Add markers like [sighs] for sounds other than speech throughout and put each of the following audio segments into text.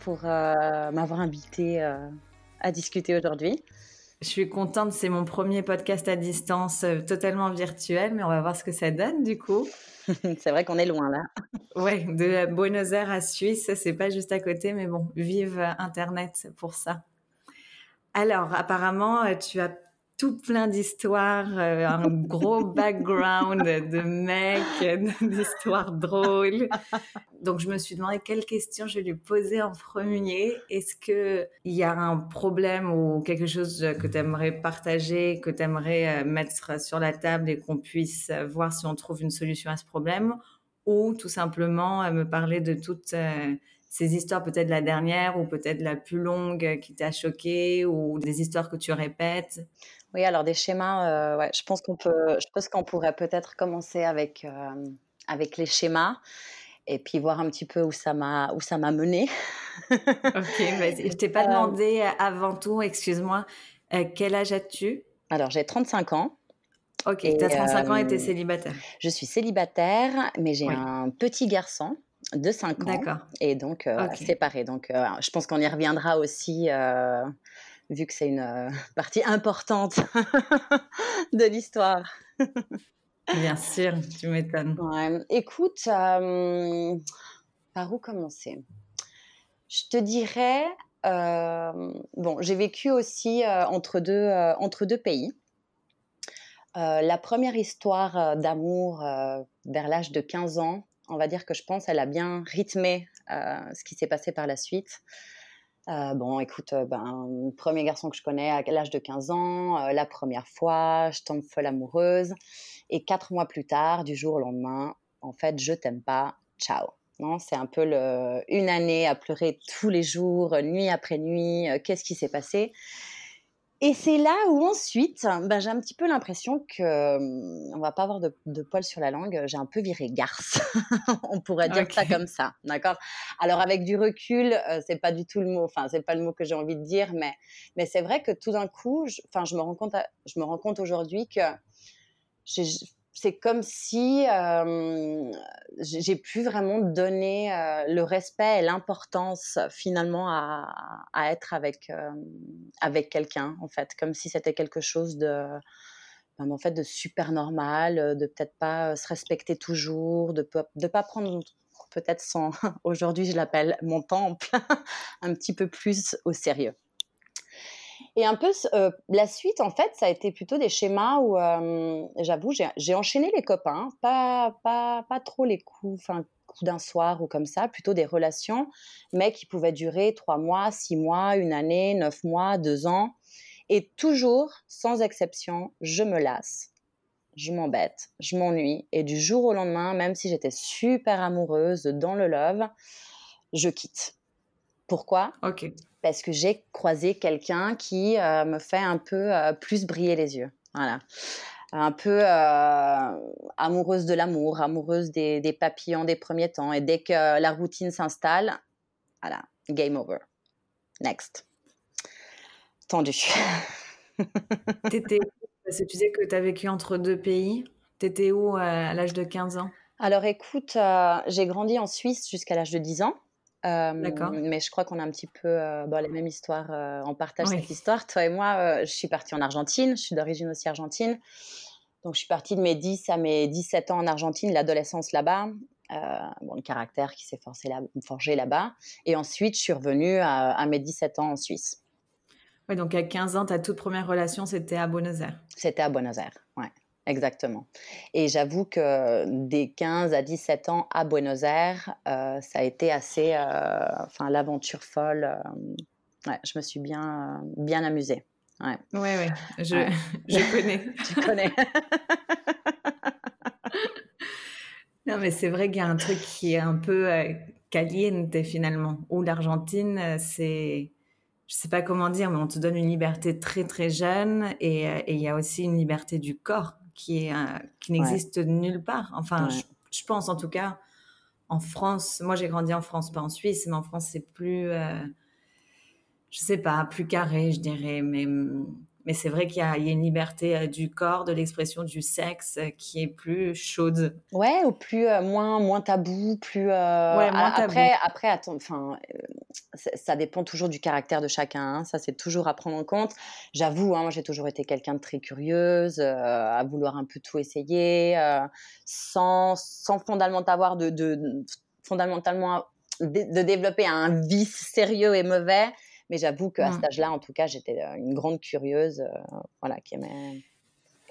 pour euh, m'avoir invité euh, à discuter aujourd'hui. Je suis contente, c'est mon premier podcast à distance euh, totalement virtuel, mais on va voir ce que ça donne du coup. [laughs] c'est vrai qu'on est loin là. [laughs] Ouais, de Buenos Aires à Suisse, c'est pas juste à côté, mais bon, vive Internet pour ça. Alors, apparemment, tu as tout plein d'histoires, euh, un gros [laughs] background de mecs, [laughs] d'histoires drôles. Donc je me suis demandé quelle question je vais lui poser en premier. Est-ce que il y a un problème ou quelque chose que tu aimerais partager, que tu aimerais euh, mettre sur la table et qu'on puisse voir si on trouve une solution à ce problème, ou tout simplement euh, me parler de toutes ces histoires, peut-être la dernière ou peut-être la plus longue qui t'a choqué ou des histoires que tu répètes? Oui, alors des schémas, euh, ouais, je pense qu'on peut, je pense qu'on pourrait peut-être commencer avec, euh, avec les schémas et puis voir un petit peu où ça m'a, où ça m'a mené. ok, [laughs] vas-y. Je t'ai pas euh, demandé avant tout, excuse-moi, quel âge as-tu? Alors j'ai 35 ans. Ok, tu as 35 ans et tu es célibataire. Je suis célibataire, mais j'ai un petit garçon de 5 ans. D'accord. Et donc, séparé. Donc, je pense qu'on y reviendra aussi vu que c'est une euh, [laughs] partie importante [laughs] de l'histoire. Bien sûr, tu m'étonnes. Écoute, euh, par où commencer? Je te dirais, euh, bon, j'ai vécu aussi entre, deux, entre deux pays. la première histoire d'amour vers l'âge de 15 ans, on va dire que je pense, elle a bien rythmé ce qui s'est passé par la suite. Euh, bon, écoute, euh, ben, premier garçon que je connais à l'âge de 15 ans, euh, la première fois, je tombe folle amoureuse. Et quatre mois plus tard, du jour au lendemain, en fait, je t'aime pas, ciao. C'est un peu le, une année à pleurer tous les jours, nuit après nuit. Qu'est-ce qui s'est passé? Et c'est là où ensuite, ben, j'ai un petit peu l'impression que, hum, on va pas avoir de, de poil sur la langue, j'ai un peu viré garce. [laughs] on pourrait dire ça comme ça, d'accord? Alors avec du recul, euh, c'est pas du tout le mot, enfin c'est pas le mot que j'ai envie de dire, mais mais c'est vrai que tout d'un coup, enfin je, me rends compte, je me rends compte aujourd'hui que j'ai c'est comme si euh, j'ai pu vraiment donner euh, le respect et l'importance finalement à, être avec euh, avec quelqu'un en fait, comme si c'était quelque chose de ben, en fait de super normal, de peut-être pas se respecter toujours, de de pas prendre peut-être son [laughs] aujourd'hui je l'appelle mon temple [laughs] un petit peu plus au sérieux. Et un peu euh, la suite, en fait, ça a été plutôt des schémas où, euh, j'avoue, j'ai enchaîné les copains, pas, pas, pas trop les coups, enfin, coups d'un soir ou comme ça, plutôt des relations, mais qui pouvaient durer trois mois, six mois, une année, neuf mois, deux ans. Et toujours, sans exception, je me lasse, je m'embête, je m'ennuie. Et du jour au lendemain, même si j'étais super amoureuse dans le love, je quitte. Pourquoi? Ok parce que j'ai croisé quelqu'un qui euh, me fait un peu euh, plus briller les yeux. Voilà. Un peu euh, amoureuse de l'amour, amoureuse des, papillons des premiers temps. Et dès que la routine s'installe, voilà, game over. Next. Tendu. [laughs] T'étais parce que tu disais que tu as vécu entre deux pays. T'étais où à l'âge de 15 ans? Alors écoute, j'ai grandi en Suisse jusqu'à l'âge de 10 ans. D'accord. Mais je crois qu'on a un petit peu euh, la même histoire. Euh, on partage cette histoire. Toi et moi, euh, je suis partie en Argentine. Je suis d'origine aussi argentine. Donc, je suis partie de mes 10 à mes 17 ans en Argentine, l'adolescence là-bas. bon, le caractère qui s'est forgé là-bas. Et ensuite, je suis revenue à, à mes 17 ans en Suisse. Oui, donc à 15 ans, ta toute première relation, c'était à Buenos Aires. C'était à Buenos Aires, ouais. Exactement. Et j'avoue que des 15 à 17 ans à Buenos Aires, euh, ça a été assez, euh, enfin, l'aventure folle. Euh, ouais, je me suis bien, bien amusée. Ouais, ouais, ouais. Je, [laughs] je connais. [laughs] tu connais. [laughs] Non, mais c'est vrai qu'il y a un truc qui est un peu caliente finalement. Ou l'Argentine, c'est, je sais pas comment dire, mais on te donne une liberté très très jeune et il y a aussi une liberté du corps qui est qui n'existe nulle part. Enfin, je, pense en tout cas en France. Moi, j'ai grandi en France, pas en Suisse, mais en France, c'est plus, je sais pas, plus carré, je dirais, mais mais c'est vrai qu'il y, a une liberté euh, du corps, de l'expression du sexe euh, qui est plus chaude. Ouais, ou plus euh, moins moins tabou, plus. ouais, moins tabou. Après, après, attends, enfin, ça dépend toujours du caractère de chacun. Hein. ça, c'est toujours à prendre en compte. J'avoue, hein, moi, j'ai toujours été quelqu'un de très curieuse, à vouloir un peu tout essayer, sans sans fondamentalement avoir de, de fondamentalement de développer un vice sérieux et mauvais mais j'avoue qu'à cet mmh. âge-là, en tout cas, j'étais euh, une grande curieuse, euh, voilà, qui aimait.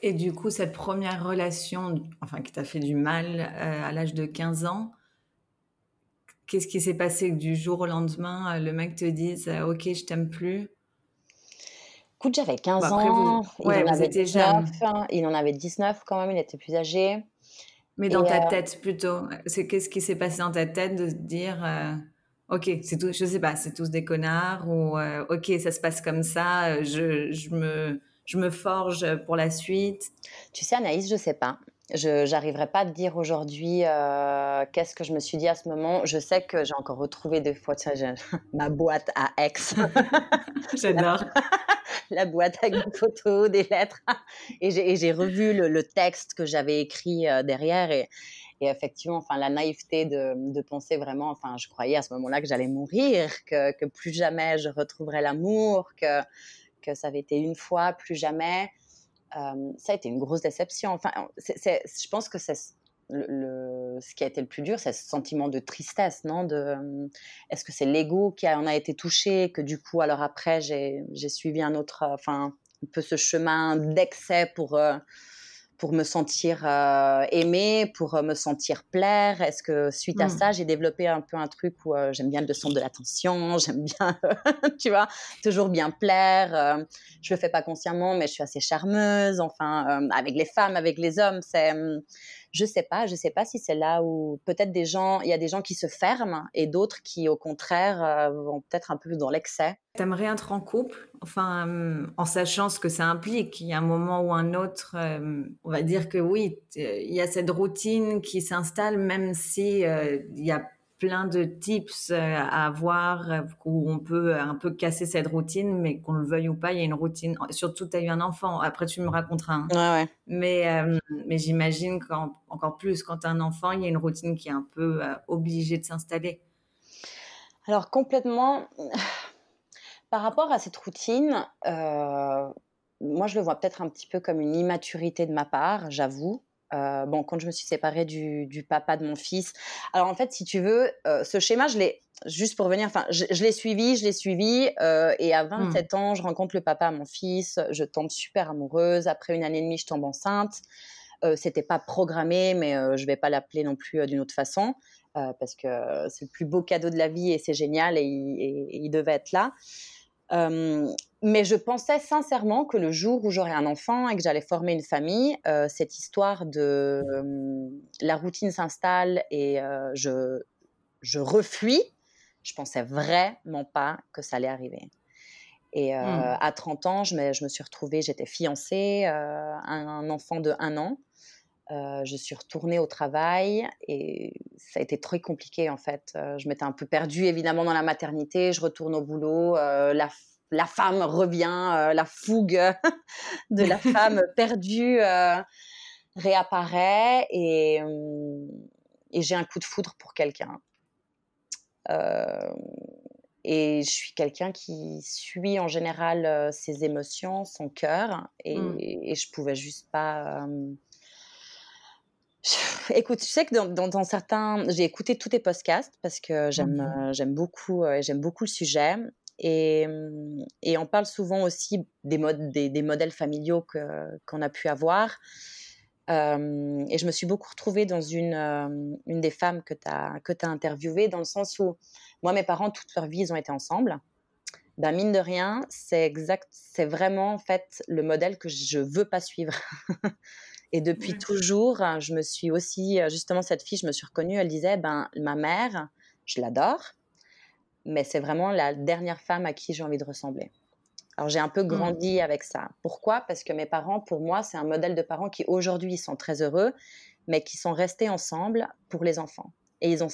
Et du coup, cette première relation, enfin, qui t'a fait du mal euh, à l'âge de 15 ans, qu'est-ce qui s'est passé que du jour au lendemain, le mec te dise Ok, je t'aime plus? Écoute, j'avais 15 bah, ans. il, en avait 19, il en avait 19 quand même, il était plus âgé. Mais dans ta tête plutôt, c'est qu'est-ce qui s'est passé dans ta tête de se dire Ok, c'est tout, je sais pas, c'est tous des connards ou euh, ok, ça se passe comme ça, euh, je, je, me, je me forge pour la suite. Tu sais, Anaïs, je sais pas. Je n'arriverai pas à te dire aujourd'hui euh, qu'est-ce que je me suis dit à ce moment. Je sais que j'ai encore retrouvé des fois [laughs] ma boîte à ex. [laughs] J'adore. [laughs] La, boîte avec des photos, des lettres. Et j'ai revu le, le, texte que j'avais écrit derrière. Et, et effectivement, enfin, la naïveté de, penser vraiment, enfin, je croyais à ce moment-là que j'allais mourir, que, que, plus jamais je retrouverais l'amour, que, que ça avait été une fois, plus jamais. Euh, ça a été une grosse déception. Enfin, je pense que c'est le, ce qui a été le plus dur, c'est ce sentiment de tristesse, non de, Est-ce que c'est l'ego qui en a été touché, que du coup, alors après, j'ai, j'ai suivi un autre, enfin, un peu ce chemin d'excès pour, euh, pour me sentir euh, aimée, pour euh, me sentir plaire? Est-ce que suite à hmm. ça, j'ai développé un peu un truc où euh, j'aime bien le centre de l'attention, [laughs] j'aime bien, [laughs] tu vois, toujours bien plaire. je le fais pas consciemment, mais je suis assez charmeuse. Enfin, avec les femmes, avec les hommes, c'est hum, je sais pas, je sais pas si c'est là où peut-être des gens, il y a des gens qui se ferment et d'autres qui au contraire euh, vont peut-être un peu dans l'excès. T'aimerais être en couple, enfin hum, en sachant ce que ça implique. Il y a un moment ou un autre, hum, on va dire que oui, il y a cette routine qui s'installe, même si euh, il y a plein de tips euh, à avoir euh, où on peut un peu casser cette routine, mais qu'on le veuille ou pas, il y a une routine. Surtout, tu as eu un enfant. Après, tu me raconteras. Hein. Ouais, ouais. Mais, euh, mais j'imagine qu'encore plus, quand tu as un enfant, il y a une routine qui est un peu obligée de s'installer. Alors, complètement. [sighs] Par rapport à cette routine, moi, je le vois peut-être un petit peu comme une immaturité de ma part, j'avoue. Euh, bon, quand je me suis séparée du, papa de mon fils. Alors en fait, si tu veux, euh, ce schéma, je l'ai juste pour venir. Enfin, je, l'ai suivi, je l'ai suivi, euh, et à 27 mmh. ans, je rencontre le papa de mon fils. Je tombe super amoureuse. Après une année et demie, je tombe enceinte. C'était pas programmé, mais je vais pas l'appeler non plus d'une autre façon parce que c'est le plus beau cadeau de la vie et c'est génial et il devait être là mais je pensais sincèrement que le jour où j'aurais un enfant et que j'allais former une famille, cette histoire de la routine s'installe et je, je refuis, je pensais vraiment pas que ça allait arriver. Et mmh. à 30 ans, je me, je me suis retrouvée, j'étais fiancée, un, un, enfant de un an. Je suis retournée au travail et ça a été très compliqué en fait. je m'étais un peu perdue évidemment dans la maternité. Je retourne au boulot. la la femme revient, euh, la fougue [laughs] de la femme [laughs] perdue euh, réapparaît euh, et, j'ai un coup de foudre pour quelqu'un. et je suis quelqu'un qui suit en général ses émotions, son cœur, et, mmh. et, je pouvais juste pas. Écoute, je sais que dans, certains, j'ai écouté tous tes podcasts parce que j'aime mmh j'aime beaucoup j'aime beaucoup le sujet et, mmh, et, on parle souvent aussi des, modes, des, modèles familiaux qu'on a pu avoir. et je me suis beaucoup retrouvée dans une, une des femmes que tu as, que as interviewées, dans le sens où moi, mes parents, toute leur vie, ils ont été ensemble. Ben, mine de rien, c'est exact, c'est vraiment en fait le modèle que je veux pas suivre. [laughs] Et depuis toujours, je me suis aussi, justement, cette fille, je me suis reconnue, elle disait, ben, ma mère, je l'adore, mais c'est vraiment la dernière femme à qui j'ai envie de ressembler. Alors j'ai un peu mmh. grandi avec ça. Pourquoi? Parce que mes parents, pour moi, c'est un modèle de parents qui aujourd'hui sont très heureux, mais qui sont restés ensemble pour les enfants. Et ils ont,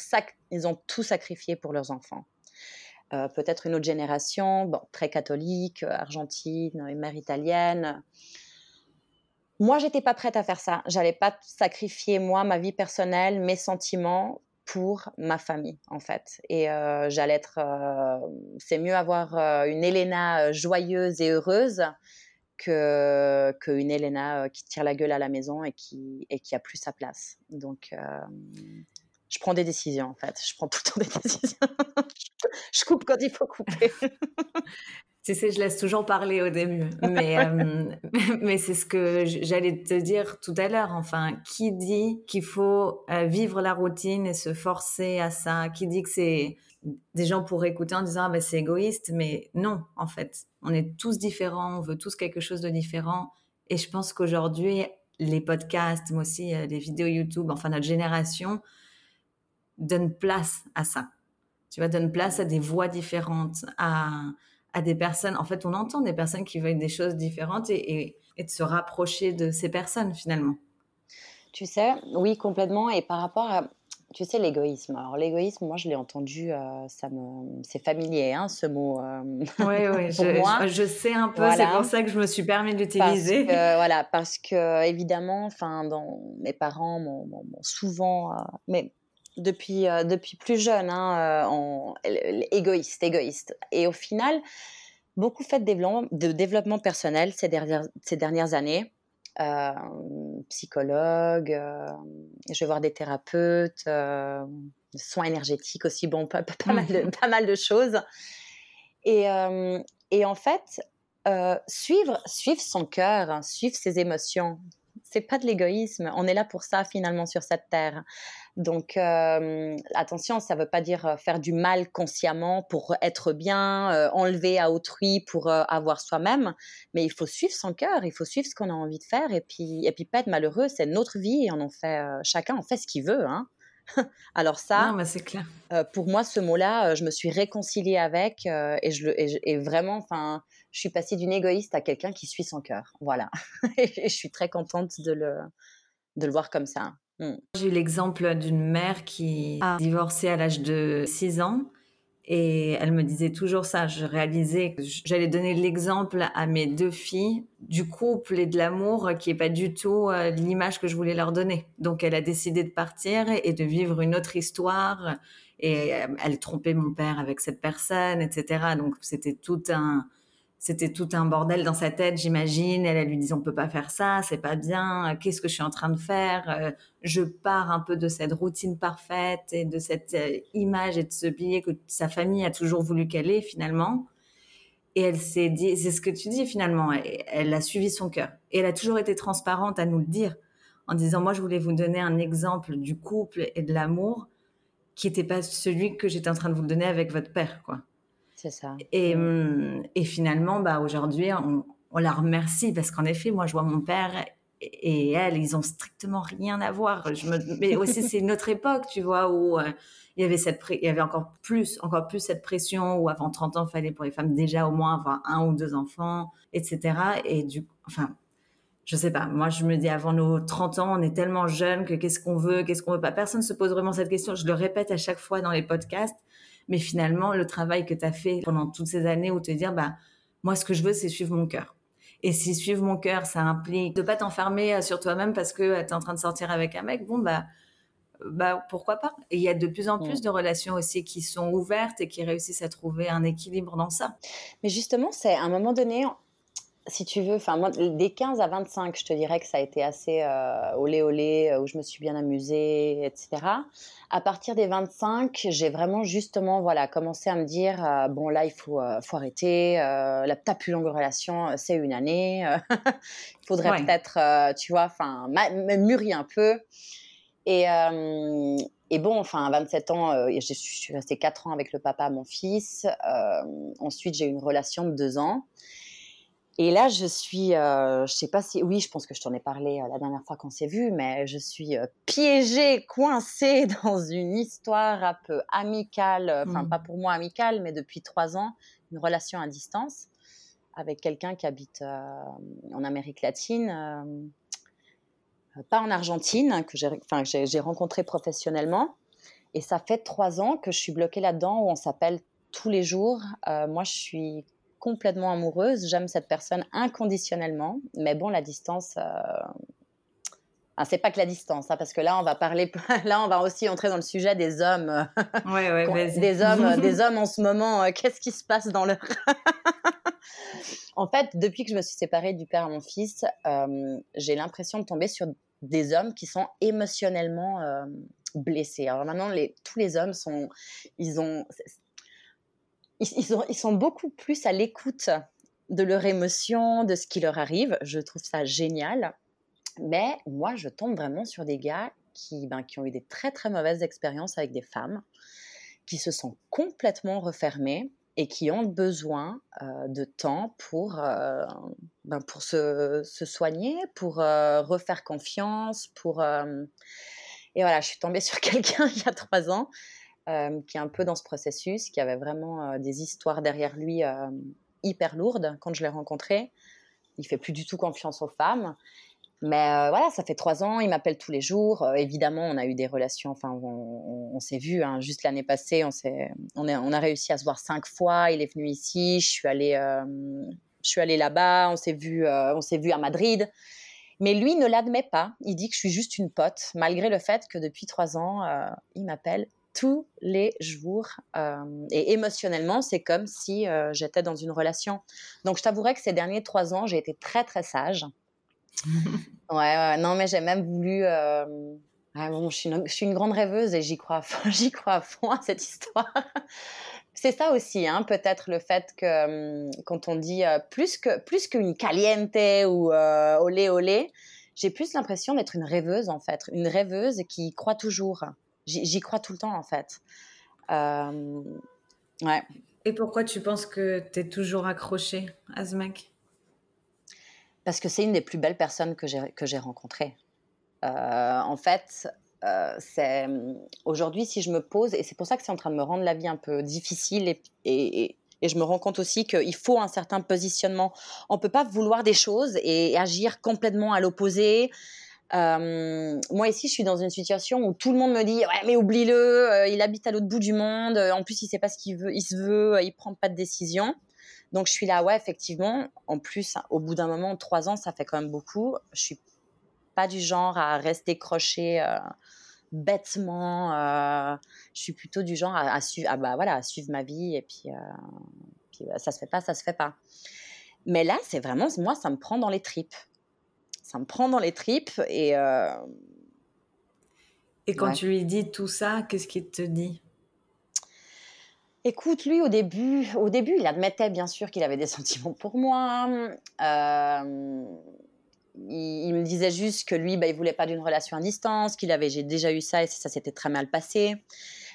ils ont tout sacrifié pour leurs enfants. Euh, peut-être une autre génération, bon, très catholique, euh, argentine, une mère italienne. Moi, j'étais pas prête à faire ça. J'allais pas sacrifier moi ma vie personnelle, mes sentiments pour ma famille en fait. Et euh, j'allais être, c'est mieux avoir une Elena joyeuse et heureuse que qu'une Elena qui tire la gueule à la maison et qui et qui a plus sa place. Donc je prends des décisions en fait. Je prends tout le temps des [laughs] décisions. je coupe quand il faut couper. [laughs] tu sais, je laisse toujours parler au début, mais [laughs] euh, mais c'est ce que j'allais te dire tout à l'heure. Enfin, qui dit qu'il faut euh, vivre la routine et se forcer à ça? Qui dit que c'est des gens pourraient écouter en disant ah ben c'est égoïste, mais non, en fait, on est tous différents, on veut tous quelque chose de différent, et je pense qu'aujourd'hui les podcasts, mais aussi euh, les vidéos YouTube, enfin notre génération donne place à ça. Tu vois, donne place à des voix différentes, à, à des personnes. En fait, on entend des personnes qui veulent des choses différentes et, et, de se rapprocher de ces personnes finalement. Tu sais, oui, complètement. Et par rapport à, tu sais, l'égoïsme. Alors, l'égoïsme, moi, je l'ai entendu, euh, ça me, c'est familier, hein, ce mot. Euh, oui, oui, [laughs] je, je, sais un peu. C'est pour ça que je me suis permis d'utiliser. Voilà, parce que évidemment, enfin, dans mes parents m'ont souvent, euh, mais depuis, euh, depuis plus jeune, hein, euh, égoïste, égoïste. Et au final, beaucoup fait de développement, de développement personnel ces dernières, ces dernières années. Euh, psychologue, je vais voir des thérapeutes, soins énergétiques aussi, bon, pas, pas, mal, de, [laughs] pas mal de choses. Et, et en fait, suivre, suivre son cœur, suivre ses émotions, c'est pas de l'égoïsme. On est là pour ça finalement sur cette terre. Donc euh, attention, ça ne veut pas dire euh, faire du mal consciemment pour être bien, euh, enlever à autrui pour avoir soi-même, mais il faut suivre son cœur, il faut suivre ce qu'on a envie de faire et puis et puis pas être malheureux, c'est notre vie et on en fait chacun en fait ce qu'il veut hein. [laughs] Alors ça, c'est clair. pour moi, ce mot-là, je me suis réconciliée avec et, je, et, vraiment, enfin, je suis passée d'une égoïste à quelqu'un qui suit son cœur. Voilà. [laughs] et je suis très contente de le, de le voir comme ça. Mm. J'ai eu l'exemple d'une mère qui a divorcé à l'âge de 6 ans et elle me disait toujours ça. Je réalisais que j'allais donner l'exemple à mes deux filles du couple et de l'amour qui est pas du tout euh, l'image que je voulais leur donner. Donc elle a décidé de partir et de vivre une autre histoire et euh, elle trompait mon père avec cette personne, etc. Donc c'était tout un c'était tout un bordel dans sa tête, j'imagine. Elle, elle lui disait on peut pas faire ça, c'est pas bien. Qu'est-ce que je suis en train de faire euh, Je pars un peu de cette routine parfaite et de cette euh, image et de ce billet que sa famille a toujours voulu qu'elle ait finalement. Et elle s'est dit, c'est ce que tu dis finalement. Elle, a suivi son cœur et elle a toujours été transparente à nous le dire en disant moi je voulais vous donner un exemple du couple et de l'amour qui n'était pas celui que j'étais en train de vous donner avec votre père, quoi. C'est ça. Et, et finalement, bah, aujourd'hui, on, on, la remercie parce qu'en effet, moi, je vois mon père et elle, ils ont strictement rien à voir. Je me... Mais aussi, c'est notre époque, tu vois, où euh, il y avait cette il y avait encore plus, encore plus cette pression où avant 30 ans, il fallait pour les femmes déjà au moins avoir un ou deux enfants, etc. Et du, enfin, je sais pas. Moi, je me dis avant nos 30 ans, on est tellement jeunes que qu'est-ce qu'on veut, qu'est-ce qu'on veut pas. Personne se pose vraiment cette question. Je le répète à chaque fois dans les podcasts. Mais finalement, le travail que tu as fait pendant toutes ces années où te dire, bah, moi, ce que je veux, c'est suivre mon cœur. Et si suivre mon cœur, ça implique de pas t'enfermer euh, sur toi-même parce que euh, tu es en train de sortir avec un mec, bon, bah, bah pourquoi pas? Et il y a de plus en plus de relations aussi qui sont ouvertes et qui réussissent à trouver un équilibre dans ça. Mais justement, c'est à un moment donné, si tu veux, enfin moi, des 15 à 25, je te dirais que ça a été assez euh, olé olé, où je me suis bien amusée, etc à partir des 25, j'ai vraiment justement voilà commencé à me dire euh, bon là il faut, euh, faut arrêter. Euh, la ta plus longue relation c'est une année. [laughs] il faudrait peut-être tu vois enfin mûrir un peu. Et, et bon enfin à 27 ans je suis restée 4 ans avec le papa mon fils. ensuite j'ai eu une relation de 2 ans. Et là, je suis, euh, je sais pas si, oui, je pense que je t'en ai parlé euh, la dernière fois qu'on s'est vu, mais je suis euh, piégée, coincée [laughs] dans une histoire un peu amicale, enfin, mmh. pas pour moi amicale, mais depuis trois ans, une relation à distance avec quelqu'un qui habite en Amérique latine, pas en Argentine, que j'ai rencontré professionnellement. Et ça fait trois ans que je suis bloquée là-dedans où on s'appelle tous les jours. moi, je suis complètement amoureuse. J'aime cette personne inconditionnellement. Mais bon, la distance. Euh... c'est pas que la distance, hein, parce que là, on va parler. [laughs] là, on va aussi entrer dans le sujet des hommes. Ouais, ouais, [laughs] des hommes, [laughs] des hommes en ce moment. Euh, qu'est-ce qui se passe dans leur. en fait, depuis que je me suis séparée du père à mon fils, euh, j'ai l'impression de tomber sur des hommes qui sont émotionnellement euh, blessés. Alors maintenant, les, tous les hommes sont, ils ont, ils, sont, beaucoup plus à l'écoute de leurs émotions, de ce qui leur arrive. Je trouve ça génial. Mais moi, je tombe vraiment sur des gars qui, ben, ont eu des très très mauvaises expériences avec des femmes, qui se sont complètement refermés et qui ont besoin euh, de temps pour, euh, ben, se, soigner, pour euh, refaire confiance, pour... Et voilà, je suis tombée [laughs] sur quelqu'un il y a trois ans euh, qui est un peu dans ce processus, qui avait vraiment euh, des histoires derrière lui euh, hyper lourdes quand je l'ai rencontré. Il fait plus du tout confiance aux femmes. Mais voilà, ça fait trois ans, il m'appelle tous les jours. évidemment, on a eu des relations, enfin, on, s'est vu, hein, juste l'année passée, on, a réussi à se voir cinq fois. Il est venu ici, je suis allée, je suis allée là-bas, on s'est vu, s'est vu à Madrid. Mais lui ne l'admet pas. Il dit que je suis juste une pote, malgré le fait que depuis trois ans, il m'appelle tous les jours. Euh, et émotionnellement, c'est comme si euh, j'étais dans une relation. Donc, je t'avouerais que ces derniers trois ans, j'ai été très, très sage. [laughs] ouais, non, mais j'ai même voulu. Euh, bon, je, suis une, je, suis une, grande rêveuse et j'y crois, [laughs] j'y crois à fond à cette histoire. c'est ça aussi, hein, peut-être le fait que hum, quand on dit plus que plus qu'une caliente ou olé olé, j'ai plus l'impression d'être une rêveuse en fait, une rêveuse qui croit toujours. J'y crois tout le temps, en fait. Euh, ouais. Et pourquoi tu penses que tu es toujours accrochée à ce mec? Parce que c'est une des plus belles personnes que j'ai rencontrées. Euh, en fait, euh, c'est aujourd'hui, si je me pose, et c'est pour ça que c'est en train de me rendre la vie un peu difficile, et, et, et je me rends compte aussi qu'il faut un certain positionnement. On peut pas vouloir des choses et agir complètement à l'opposé. Euh, moi ici, je suis dans une situation où tout le monde me dit ouais mais oublie-le, euh, il habite à l'autre bout du monde, euh, en plus il sait pas ce qu'il veut, il se veut, il prend pas de décision. Donc je suis là ouais effectivement. En plus, au bout d'un moment, trois ans, ça fait quand même beaucoup. Je suis pas du genre à rester croché bêtement. je suis plutôt du genre à, suivre, ah bah voilà, suivre ma vie et puis, puis bah, ça se fait pas, ça se fait pas. Mais là, c'est vraiment moi, ça me prend dans les tripes ça me prend dans les tripes et. Euh, et quand tu lui dis tout ça, qu'est-ce qu'il te dit? Écoute, lui, au début, au début, il admettait bien sûr qu'il avait des [laughs] sentiments pour moi. Euh, il, me disait juste que lui, bah, il voulait pas d'une relation à distance, qu'il avait, j'ai déjà eu ça et ça s'était très mal passé.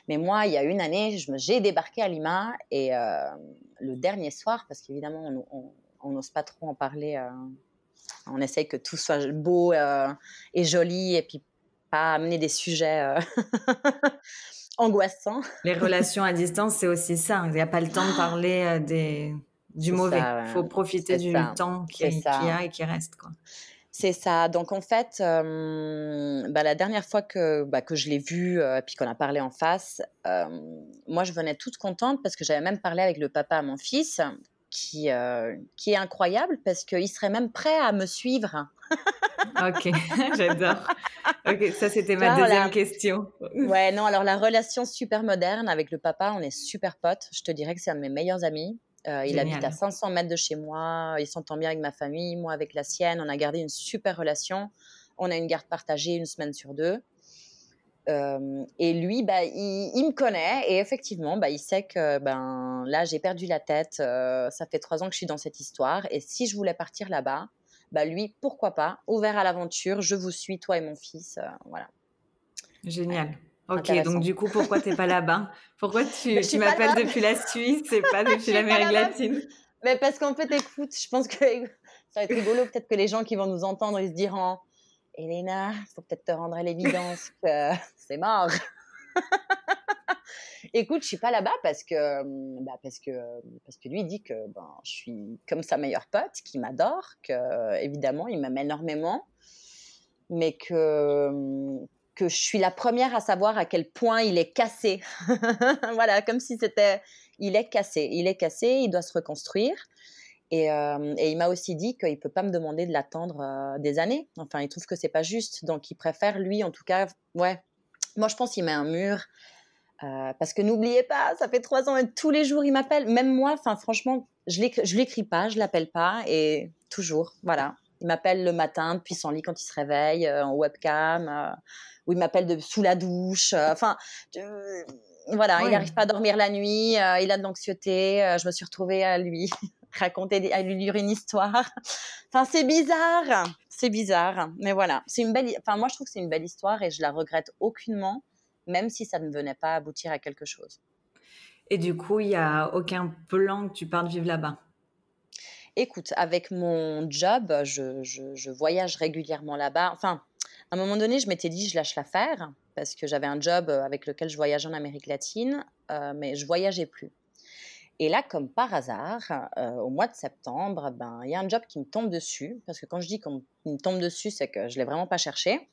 Mais moi, il y a une année, j'ai débarqué à Lima et euh, le dernier soir, parce qu'évidemment, on n'ose pas trop en parler on essaye que tout soit beau euh, et joli et puis pas amener des sujets euh, [laughs] angoissants. Les relations à distance, c'est aussi ça. Il n'y a pas le temps de parler euh, des, du mauvais. Il faut profiter du temps qu'il y a et qui reste. C'est ça. Donc en fait, bah, la dernière fois que, bah, que je l'ai vu et puis qu'on a parlé en face, moi je venais toute contente parce que j'avais même parlé avec le papa à mon fils qui, euh, qui est incroyable parce qu'il serait même prêt à me suivre. ok, [laughs] j'adore. Ok, ça c'était ma deuxième question. ouais, non, alors la relation super moderne avec le papa, on est super potes. Je te dirais que c'est un de mes meilleurs amis. Euh, il habite à 500 mètres de chez moi. Il s'entend bien avec ma famille, moi avec la sienne. On a gardé une super relation. On a une garde partagée une semaine sur deux. Euh, et lui, bah, il, me connaît et effectivement, bah, il sait que ben, là, j'ai perdu la tête. Euh, ça fait trois ans que je suis dans cette histoire. Et si je voulais partir là-bas, bah, lui, pourquoi pas, ouvert à l'aventure, je vous suis, toi et mon fils. Euh, voilà. Génial. Ok, donc du coup, pourquoi tu n'es pas là-bas? Pourquoi [laughs] tu, tu m'appelles depuis la Suisse et pas [laughs] depuis l'Amérique latine? Mais parce qu'en fait, écoute, je pense que [laughs] ça va être rigolo. Peut-être que les gens qui vont nous entendre, ils se diront Elena, faut peut-être te rendre à l'évidence [laughs] que c'est mort. [laughs] Écoute, je suis pas là-bas parce que, bah parce que, parce que lui dit que ben, je suis comme sa meilleure pote, qui m'adore, que évidemment il m'aime énormément, mais que que je suis la première à savoir à quel point il est cassé. [laughs] voilà, comme si c'était, il est cassé, il est cassé, il doit se reconstruire. Et, euh, et il m'a aussi dit qu'il peut pas me demander de l'attendre euh, des années. Enfin, il trouve que c'est pas juste, donc il préfère lui, en tout cas, ouais. Moi, je pense qu'il met un mur. Euh, parce que n'oubliez pas, ça fait trois ans et tous les jours il m'appelle. Même moi, enfin franchement, je ne l'écris pas, je l'appelle pas et toujours, voilà. Il m'appelle le matin depuis son lit quand il se réveille en webcam où il m'appelle sous la douche. Enfin, voilà, il n'arrive pas à dormir la nuit, il a de l'anxiété. Je me suis retrouvée à lui raconter, à lui lire une histoire. [laughs] Enfin, c'est bizarre, c'est bizarre, mais voilà, c'est une belle. Enfin, moi, je trouve que c'est une belle histoire et je la regrette aucunement, même si ça ne venait pas aboutir à quelque chose. Et du coup, il y a aucun plan que tu partes vivre là-bas? Écoute, avec mon job, je, je voyage régulièrement là-bas. Enfin, à un moment donné, je m'étais dit, je lâche l'affaire parce que j'avais un job avec lequel je voyageais en Amérique latine, euh, mais je voyageais plus. Et là, comme par hasard, euh, au mois de septembre, ben il y a un job qui me tombe dessus, parce que quand je dis qu'on me tombe dessus, c'est que je l'ai vraiment pas cherché.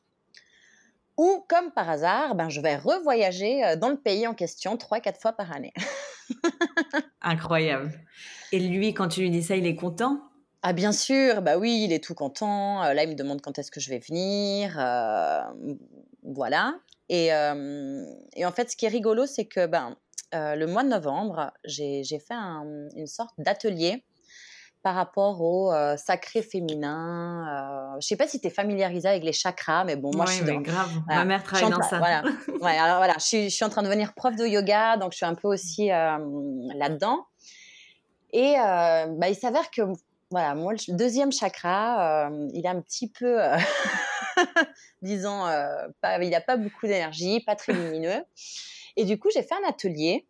Ou comme par hasard, ben je vais revoyager dans le pays en question trois, quatre fois par année. [laughs] Incroyable. Et lui, quand tu lui dis ça, il est content? Ah bien sûr, bah oui, il est tout content. Euh, là, il me demande quand est-ce que je vais venir. Euh, voilà. Et, et, en fait, ce qui est rigolo, c'est que ben, euh, le mois de novembre, j'ai fait une sorte d'atelier par rapport au sacré féminin. je sais pas si tu es familiarisée avec les chakras, mais bon, moi, je suis dans... grave. Ma mère travaille dans ça. Voilà. [laughs] ouais, alors voilà, je suis, je suis, en train de devenir prof de yoga, donc je suis un peu aussi là-dedans. Et bah, il s'avère que voilà, moi, le deuxième chakra, euh, il est un petit peu, euh, [laughs] disons, euh, pas, il n'a pas beaucoup d'énergie, pas très lumineux. Et du coup, j'ai fait un atelier.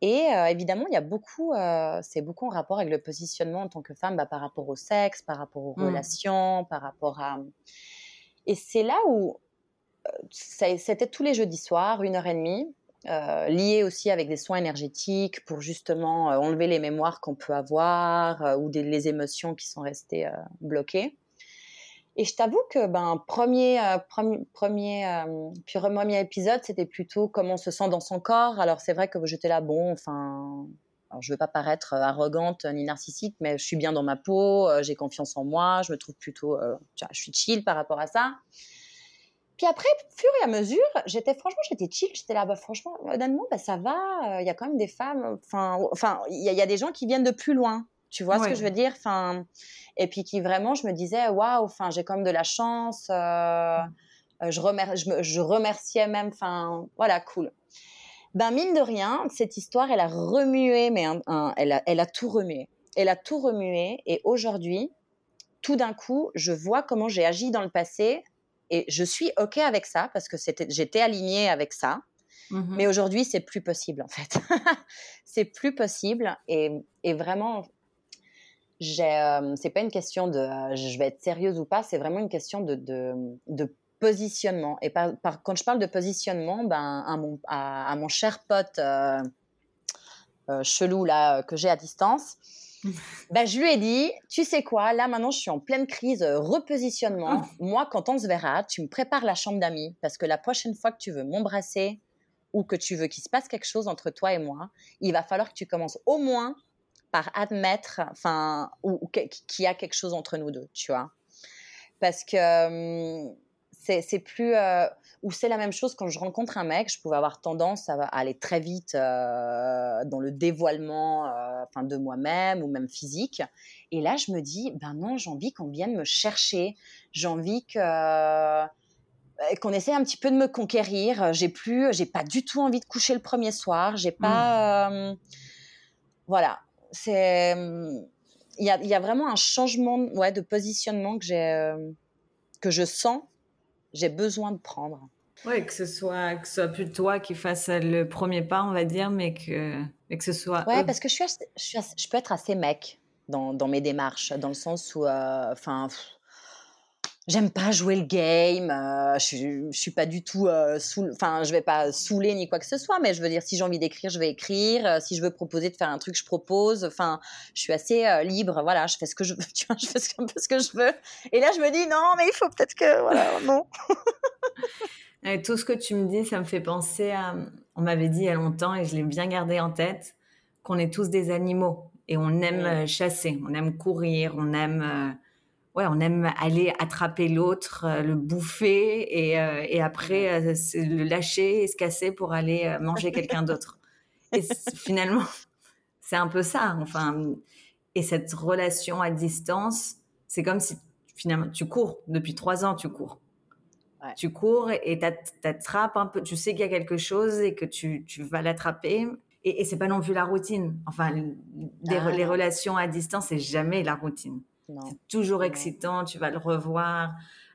Et évidemment, il y a beaucoup, c'est beaucoup en rapport avec le positionnement en tant que femme bah, par rapport au sexe, par rapport aux mmh. relations, par rapport à. Et c'est là où c'était tous les jeudis soirs, une heure et demie. Euh, lié aussi avec des soins énergétiques pour justement euh, enlever les mémoires qu'on peut avoir euh, ou des, les émotions qui sont restées bloquées. Et je t'avoue que ben premier premier premier, puis premier épisode c'était plutôt comment on se sent dans son corps. Alors c'est vrai que j'étais là bon enfin alors, je veux pas paraître arrogante ni narcissique, mais je suis bien dans ma peau, j'ai confiance en moi, je me trouve plutôt, je suis chill par rapport à ça. Puis après, fur et à mesure, j'étais franchement, j'étais chill, j'étais là, bah franchement, honnêtement, bah, ça va. Euh, il y a quand même des femmes, enfin, enfin, il y, a des gens qui viennent de plus loin. Tu vois ce que je veux dire? Enfin, et puis qui vraiment, je me disais, waouh, enfin, j'ai quand même de la chance. Euh, je, je, remerciais même, enfin, voilà, cool. Ben mine de rien, cette histoire, elle a remué, mais elle, a, elle a tout remué. Elle a tout remué, et aujourd'hui, tout d'un coup, je vois comment j'ai agi dans le passé et je suis OK avec ça parce que j'étais alignée avec ça. Mmh Mais aujourd'hui, c'est plus possible en fait. [laughs] c'est plus possible et, et vraiment, euh, c'est pas une question de euh, je vais être sérieuse ou pas, c'est vraiment une question de, de, positionnement. Et par, quand je parle de positionnement, ben, à, mon, à, mon cher pote euh, chelou là que j'ai à distance, [laughs] bah, je lui ai dit, tu sais quoi, là maintenant je suis en pleine crise repositionnement. Ah. Moi, quand on se verra, tu me prépares la chambre d'amis parce que la prochaine fois que tu veux m'embrasser ou que tu veux qu'il se passe quelque chose entre toi et moi, il va falloir que tu commences au moins par admettre, enfin, ou, qu'il y a quelque chose entre nous deux, tu vois. Parce que hum, c'est plus euh, ou c'est la même chose quand je rencontre un mec je pouvais avoir tendance à, aller très vite euh, dans le dévoilement euh, enfin de moi-même ou même physique. Et là je me dis ben non j'ai envie qu'on vienne me chercher. J'ai envie que qu'on essaie un petit peu de me conquérir. J'ai plus j'ai pas du tout envie de coucher le premier soir. J'ai pas mmh. voilà c'est il y a, y a, vraiment un changement ouais, de positionnement que j'ai que je sens j'ai besoin de prendre. Oui, que ce soit que ce soit plus toi qui fasse le premier pas, on va dire, mais que mais que ce soit. Ouais, parce que je suis, je, suis je peux être assez mec. dans, dans, mes démarches, dans le sens où, enfin, j'aime pas jouer le game, euh, je, je suis pas du tout euh, enfin je vais pas saouler ni quoi que ce soit, mais je veux dire si j'ai envie d'écrire, je vais écrire, euh, si je veux proposer de faire un truc, je propose, enfin je suis assez euh, libre, voilà, je fais ce que je veux, [laughs] tu vois, je fais un peu ce que je veux. Et là je me dis non, mais il faut peut-être que voilà, non. [laughs] et tout ce que tu me dis, ça me fait penser à on m'avait dit il y a longtemps et je l'ai bien gardé en tête qu'on est tous des animaux et on aime chasser, on aime courir, on aime ouais, on aime aller attraper l'autre, euh, le bouffer et, euh, et après euh, le lâcher et se casser pour aller manger quelqu'un d'autre. Et [laughs] finalement, c'est un peu ça. Enfin, et cette relation à distance, c'est comme si finalement tu cours depuis trois ans, tu cours. Tu cours et t'attrapes un peu. Tu sais qu'il y a quelque chose et que tu, tu vas l'attraper. Et, et c'est pas non plus la routine. Enfin, les, ah. les relations à distance, c'est jamais la routine. C'est toujours excitant, tu vas le revoir.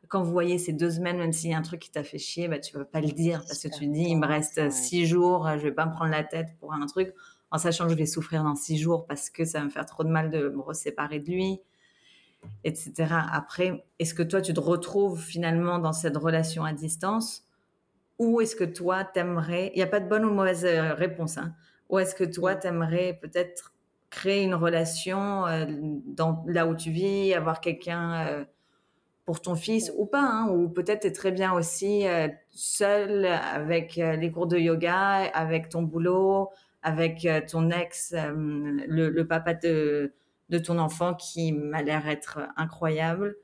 Quand vous voyez ces deux semaines, même s'il y a un truc qui t'a fait chier, bah, tu vas pas le dire parce que tu dis, il me reste six jours, je vais pas me prendre la tête pour un truc, en sachant que je vais souffrir dans six jours parce que ça va me faire trop de mal de me séparer de lui, etc. Après, est-ce que toi, tu te retrouves finalement dans cette relation à distance? Ou est-ce que toi, t'aimerais, il n'y a pas de bonne ou de mauvaise euh, réponse, hein, ou est-ce que toi, t'aimerais peut-être créer une relation euh, dans, là où tu vis, avoir quelqu'un euh, pour ton fils ou pas, hein, ou peut-être es très bien aussi euh, seul avec les cours de yoga, avec ton boulot, avec ton ex, le, papa de, de, ton enfant qui m'a l'air être incroyable.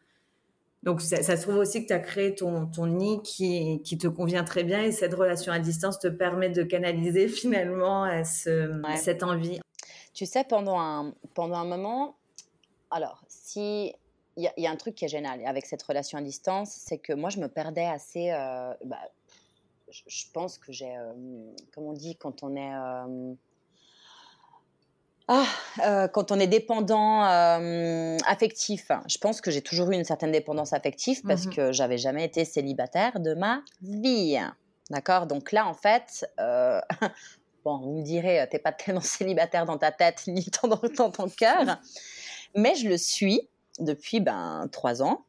Donc ça, se trouve aussi que tu as créé ton, ton nid qui, qui, te convient très bien et cette relation à distance te permet de canaliser [laughs] finalement ce, cette envie tu sais, pendant un, pendant un moment, alors, si. Il y, a un truc qui est génial avec cette relation à distance, c'est que moi, je me perdais assez. Euh, bah, je, pense que j'ai. Euh, comme on dit, quand on est. Euh, ah, quand on est dépendant affectif, je pense que j'ai toujours eu une certaine dépendance affective parce mmh que j'avais jamais été célibataire de ma vie. D'accord? Donc là, en fait, [laughs] Bon, vous me direz, euh, t'es pas tellement [laughs] célibataire dans ta tête ni [laughs] dans, dans ton cœur, mais je le suis depuis ben trois ans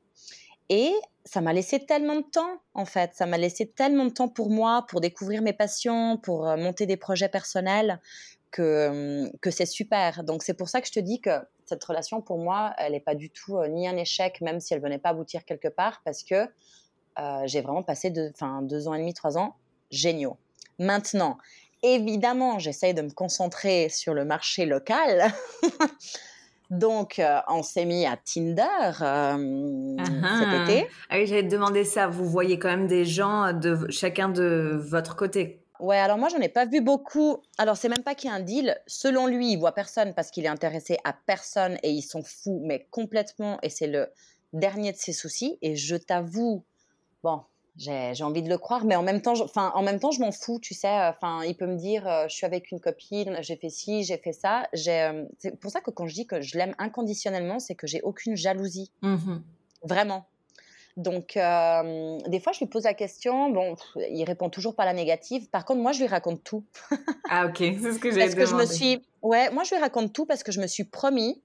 et ça m'a laissé tellement de temps en fait. Ça m'a laissé tellement de temps pour moi, pour découvrir mes passions, pour euh, monter des projets personnels que, hum, que c'est super. Donc c'est pour ça que je te dis que cette relation pour moi, elle n'est pas du tout euh, ni un échec, même si elle venait pas aboutir quelque part, parce que j'ai vraiment passé deux, deux ans et demi, trois ans géniaux. Maintenant, évidemment, j'essaye de me concentrer sur le marché local. [laughs] Donc, euh, on s'est mis à Tinder euh, cet été. Ah oui, j'allais te demander ça. Vous voyez quand même des gens de chacun de votre côté. Ouais, alors moi, j'en ai pas vu beaucoup. Alors, c'est même pas qu'il y a un deal. Selon lui, il voit personne parce qu'il est intéressé à personne et ils sont fous, mais complètement. Et c'est le dernier de ses soucis. Et je t'avoue, bon, j'ai envie de le croire, mais en même temps, enfin, en même temps, je m'en fous, tu sais. Enfin, il peut me dire, euh, je suis avec une copine, j'ai fait ci, j'ai fait ça. Euh, c'est pour ça que quand je dis que je l'aime inconditionnellement, c'est que j'ai aucune jalousie, mmh vraiment. Donc, euh, des fois, je lui pose la question. Bon, il répond toujours pas la négative. Par contre, moi, je lui raconte tout. [laughs] ah, ok, c'est ce que j'ai Parce que je me suis, ouais, moi, je lui raconte tout parce que je me suis promis,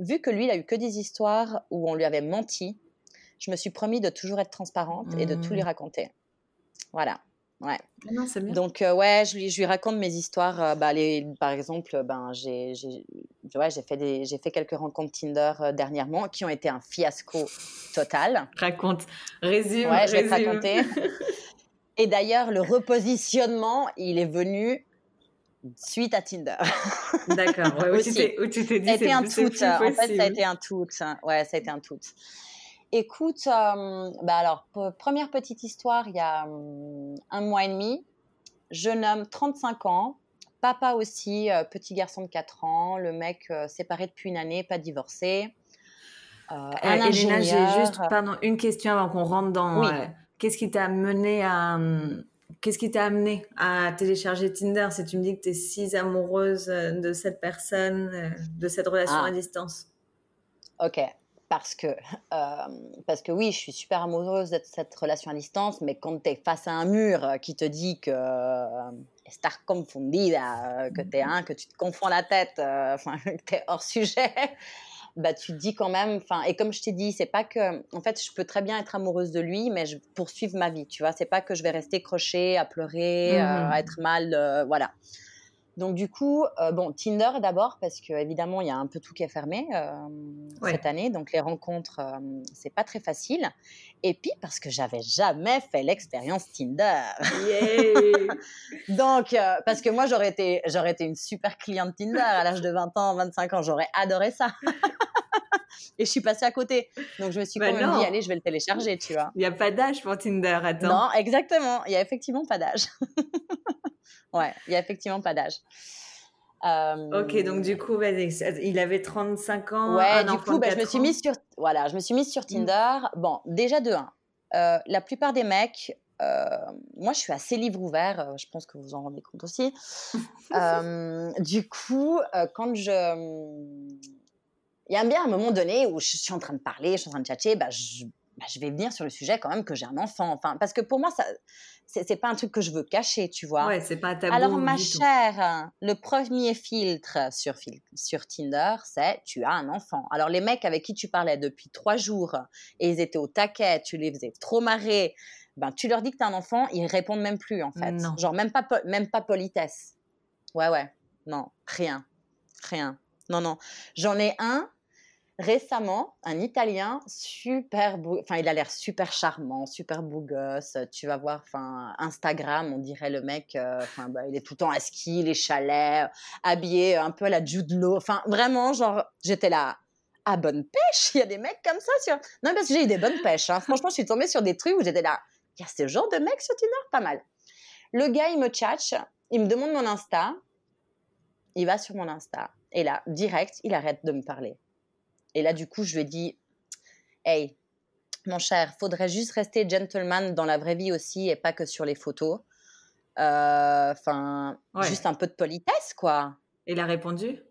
vu que lui, il a eu que des histoires où on lui avait menti je me suis promis de toujours être transparente et de tout lui mmh. raconter. Voilà. Ouais. Ah non, bien. Donc, euh, ouais, je lui, je lui, raconte mes histoires. Euh, bah, les, par exemple, ben, j'ai ouais, fait, des, fait quelques rencontres Tinder euh, dernièrement qui ont été un fiasco total. Raconte, résume. Ouais, je vais te raconter. [laughs] et d'ailleurs, le repositionnement, il est venu suite à Tinder. D'accord, ouais, où, tu t'es dit, ça a été un tout. En fait, ça a été un tout. Ouais, ça a été un tout. Écoute, euh, bah alors, première petite histoire, il y a hum, un mois et demi, jeune homme, 35 ans, papa aussi, euh, petit garçon de 4 ans, le mec euh, séparé depuis une année, pas divorcé. un Elena, j'ai juste pardon, une question avant qu'on rentre dans. Qu'est-ce qui t'a mené à. Hum, qu'est-ce qui t'a amené à télécharger Tinder si tu me dis que tu es si amoureuse de cette personne, de cette relation ah. à distance? Ok. Parce que, [laughs] euh, parce que oui, je suis super amoureuse de cette relation à distance, mais quand tu es face à un mur qui te dit que euh, estar confundida, que tu es un, que tu te confonds la tête, [laughs] enfin, que tu es hors sujet, [laughs] bah, tu te dis quand même, enfin, et comme je t'ai dit, c'est pas que, en fait, je peux très bien être amoureuse de lui, mais je poursuivre ma vie, tu vois, c'est pas que je vais rester crochée, à pleurer, mmh à être mal, voilà. Donc du coup, euh, bon, Tinder d'abord parce que évidemment il y a un peu tout qui est fermé euh, cette année, donc les rencontres euh, c'est pas très facile. Et puis parce que j'avais jamais fait l'expérience Tinder. [laughs] donc parce que moi j'aurais été j'aurais été une super cliente Tinder à l'âge de 20 ans, 25 ans, j'aurais adoré ça. [laughs] Et je suis passée à côté. Donc je me suis bah quand même dit, allez, je vais le télécharger, tu vois. Il n'y a pas d'âge pour Tinder, attends. Non, exactement. Il n'y a effectivement pas d'âge. [laughs] ouais, il n'y a effectivement pas d'âge. Ok, donc du coup, il avait 35 ans. Ouais, du coup, bah, je me suis mise sur, voilà, je me suis mise sur mmh. Tinder. Bon, déjà de 1. Euh, la plupart des mecs, euh, moi, je suis assez livre ouvert. Euh, je pense que vous en rendez compte aussi. [laughs] du coup, quand je, il y a bien un moment donné où je suis en train de parler, je suis en train de tchatcher, bah, je, bah, je vais venir sur le sujet quand même que j'ai un enfant. Enfin, parce que pour moi, ça, c'est pas un truc que je veux cacher, tu vois. Ouais, c'est pas tabou. Alors, ma chère, le premier filtre sur, sur Tinder, c'est tu as un enfant. Alors, les mecs avec qui tu parlais depuis trois jours et ils étaient au taquet, tu les faisais trop marrer, ben, tu leur dis que tu as un enfant, ils répondent même plus, en fait. Non. Genre, même pas, même pas politesse. Ouais, ouais. Non, rien. Rien. Non, non. J'en ai un, récemment, un Italien super beau, enfin il a l'air super charmant, super beau gosse. Tu vas voir, enfin Instagram, on dirait le mec, euh, enfin bah, il est tout le temps à ski, les chalets, habillé un peu à la Jude. Enfin vraiment, genre j'étais là. À bonne pêche, il y a des mecs comme ça sur. Non, parce que j'ai eu des bonnes pêches. Hein. Franchement, je suis tombée sur des trucs où j'étais là. Il y a ce genre de mec sur Tinder, pas mal. Le gars, il me tchatche, il me demande mon Insta. Il va sur mon Insta. Et là, direct, il arrête de me parler. Et là, du coup, je lui ai dit, hey, mon cher, faudrait juste rester gentleman dans la vraie vie aussi et pas que sur les photos. Euh, enfin, juste un peu de politesse, quoi. Et il a répondu?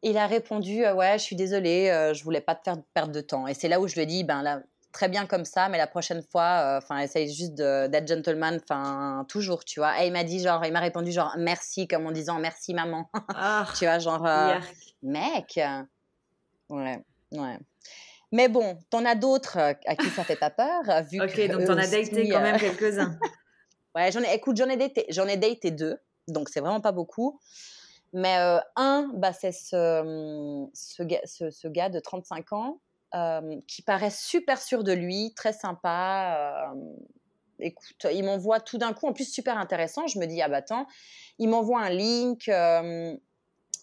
Il a répondu, euh, ouais, je suis désolée, euh, je voulais pas te faire perdre de temps. Et c'est là où je lui ai dit, ben là, très bien comme ça, mais la prochaine fois, enfin, essaye juste d'être gentleman, enfin, toujours, tu vois. Et il m'a dit, genre, il m'a répondu, genre, merci, comme en disant, merci maman. Ah, [laughs] tu vois, genre, mec, Ouais, ouais. Mais bon, t'en as d'autres euh, à qui ça fait pas peur, euh, vu ok, donc t'en as daté quand même euh, quelques-uns. [laughs] ouais, j'en ai, écoute, j'en ai daté, j'en ai daté deux, donc c'est vraiment pas beaucoup. Mais un, bah, c'est ce, ce, ce, gars de 35 ans qui paraît super sûr de lui, très sympa. écoute, il m'envoie tout d'un coup, en plus super intéressant. Je me dis, ah bah attends, il m'envoie un link.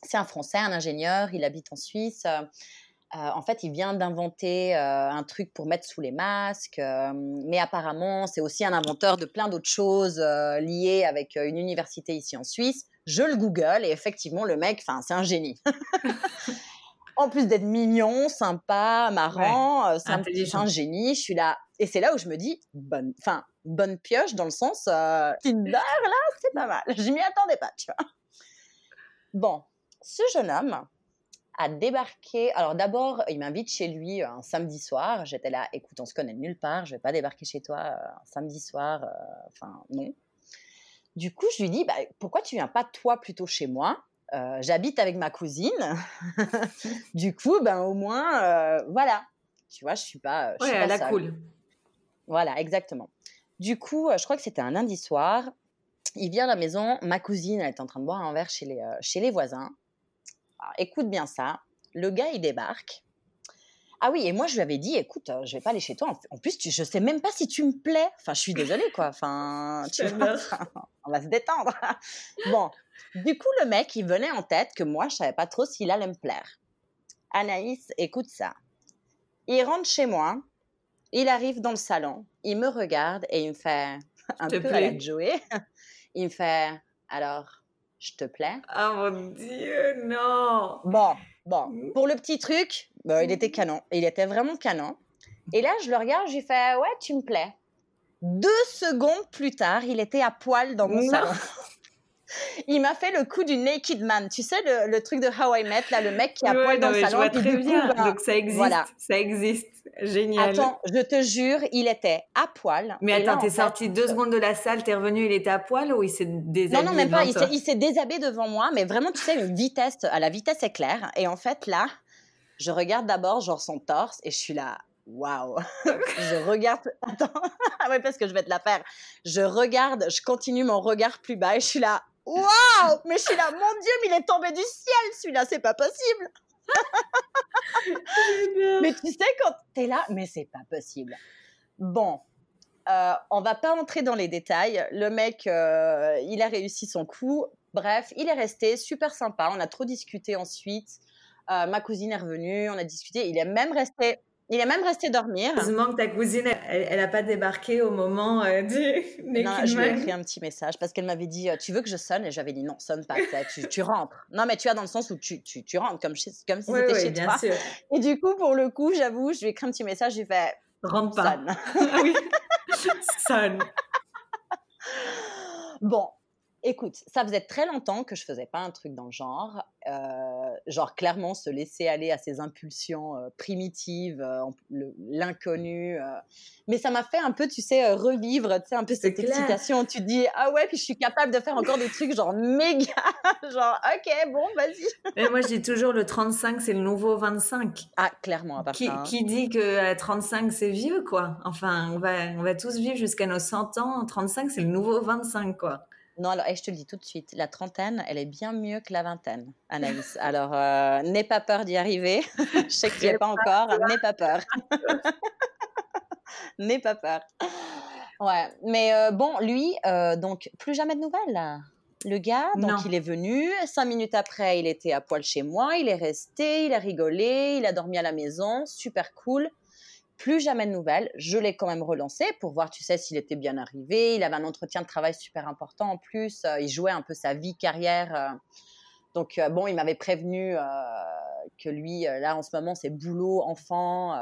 C'est un Français, un ingénieur, il habite en Suisse. Euh, en fait, il vient d'inventer euh, un truc pour mettre sous les masques, euh, mais apparemment, c'est aussi un inventeur de plein d'autres choses liées avec une université ici en Suisse. Je le Google et effectivement, le mec, c'est un génie. [laughs] en plus d'être mignon, sympa, marrant, c'est un, génie. Je suis là. Et c'est là où je me dis, bonne, enfin, bonne pioche dans le sens, Tinder, là, c'est pas mal. Je m'y attendais pas, tu vois. Bon, ce jeune homme, a débarqué. Alors d'abord, il m'invite chez lui un samedi soir. J'étais là, écoute, on se connaît nulle part, je vais pas débarquer chez toi euh, un samedi soir. Euh, enfin, non. Du coup, je lui dis, bah, pourquoi tu viens pas toi plutôt chez moi? Euh, J'habite avec ma cousine. [laughs] du coup, ben au moins, voilà. Tu vois, je suis pas. Je ouais, la cool. Voilà, exactement. Du coup, je crois que c'était un lundi soir. Il vient à la maison, ma cousine, elle est en train de boire un verre chez les, chez les voisins écoute bien ça. Le gars, il débarque. Ah oui, et moi, je lui avais dit, écoute, euh, je vais pas aller chez toi. En plus, tu, je sais même pas si tu me plais. Enfin, je suis désolée, quoi. Enfin, tu vois, on va se détendre. [laughs] bon, du coup, le mec, il venait en tête que moi, je savais pas trop s'il allait me plaire. Anaïs, écoute ça. Il rentre chez moi, il arrive dans le salon, il me regarde et il me fait [laughs] un peu à la Joey. [laughs] Il me fait, alors, je te plais Oh mon Dieu, non Bon, bon, mmh. pour le petit truc, bah, il était canon. Il était vraiment canon. Et là, je le regarde, je lui fais Ouais, tu me plais. Deux secondes plus tard, il était à poil dans mon salon. [laughs] il m'a fait le coup du naked man. Tu sais, le, truc de How I Met, là, le mec qui a poil dans le salon. très bien. Ben, Donc ça existe. Voilà. Ça existe. Génial. Attends, je te jure, il était à poil. Mais attends, t'es sorti deux secondes de la salle, t'es revenu, il était à poil ou il s'est déshabillé Non, non, même pas. Il s'est déshabillé devant moi, mais vraiment, tu sais, une vitesse, à la vitesse éclair. Et en fait, là, je regarde d'abord, genre, son torse et je suis là. Waouh! [laughs] je regarde. Attends, [laughs] ah ouais, parce que je vais te la faire. Je regarde, je continue mon regard plus bas et je suis là. Waouh! Mais je suis là, mon Dieu, mais il est tombé du ciel, celui-là, c'est pas possible! mais tu sais, quand t'es là, mais c'est pas possible. Bon, euh, on va pas entrer dans les détails. Le mec, euh, il a réussi son coup. Bref, il est resté super sympa. On a trop discuté ensuite. Euh, ma cousine est revenue, on a discuté. Il est même resté il est même resté dormir. Heureusement que ta cousine, elle n'a pas débarqué au moment euh, du [laughs] Non, je lui ai écrit un petit message parce qu'elle m'avait dit Tu veux que je sonne? Et j'avais dit Non, sonne pas, tu, tu, rentres. Non, mais tu as dans le sens où tu, tu, tu rentres comme, comme si c'était chez bien toi. Sûr. Et du coup, pour le coup, j'avoue, je lui ai écrit un petit message, je lui ai fait Rentre pas. Sonne. [laughs] oui, sonne. Bon, Écoute, ça faisait très longtemps que je faisais pas un truc dans le genre, euh, genre clairement se laisser aller à ses impulsions euh, primitives, euh, l'inconnu. mais ça m'a fait un peu, tu sais, revivre, tu sais, un peu cette excitation. Tu te dis ah ouais, puis je suis capable de faire encore des trucs genre méga, [laughs] genre ok, bon, vas-y. Mais moi, je dis toujours le 35, c'est le nouveau 25. Ah, clairement, à part qui, ça, hein. qui dit que 35 c'est vieux, quoi. Enfin, on va, on va tous vivre jusqu'à nos 100 ans. 35, c'est le nouveau 25, quoi. Non, alors, je te le dis tout de suite, la trentaine, elle est bien mieux que la vingtaine, Anaïs. [laughs] Alors, euh, n'aie pas peur d'y arriver. [laughs] je sais que tu n'y es pas encore, n'aie pas peur. [laughs] n'aie pas peur. Ouais, mais euh, bon, lui, euh, donc, plus jamais de nouvelles. Le gars, donc il est venu, cinq minutes après, il était à poil chez moi, il est resté, il a rigolé, il a dormi à la maison, super cool plus jamais de nouvelles. Je l'ai quand même relancé pour voir, tu sais, s'il était bien arrivé. Il avait un entretien de travail super important en plus. Euh, il jouait un peu sa vie carrière. Euh. donc, euh, bon, il m'avait prévenu que lui, là, en ce moment, c'est boulot, enfant,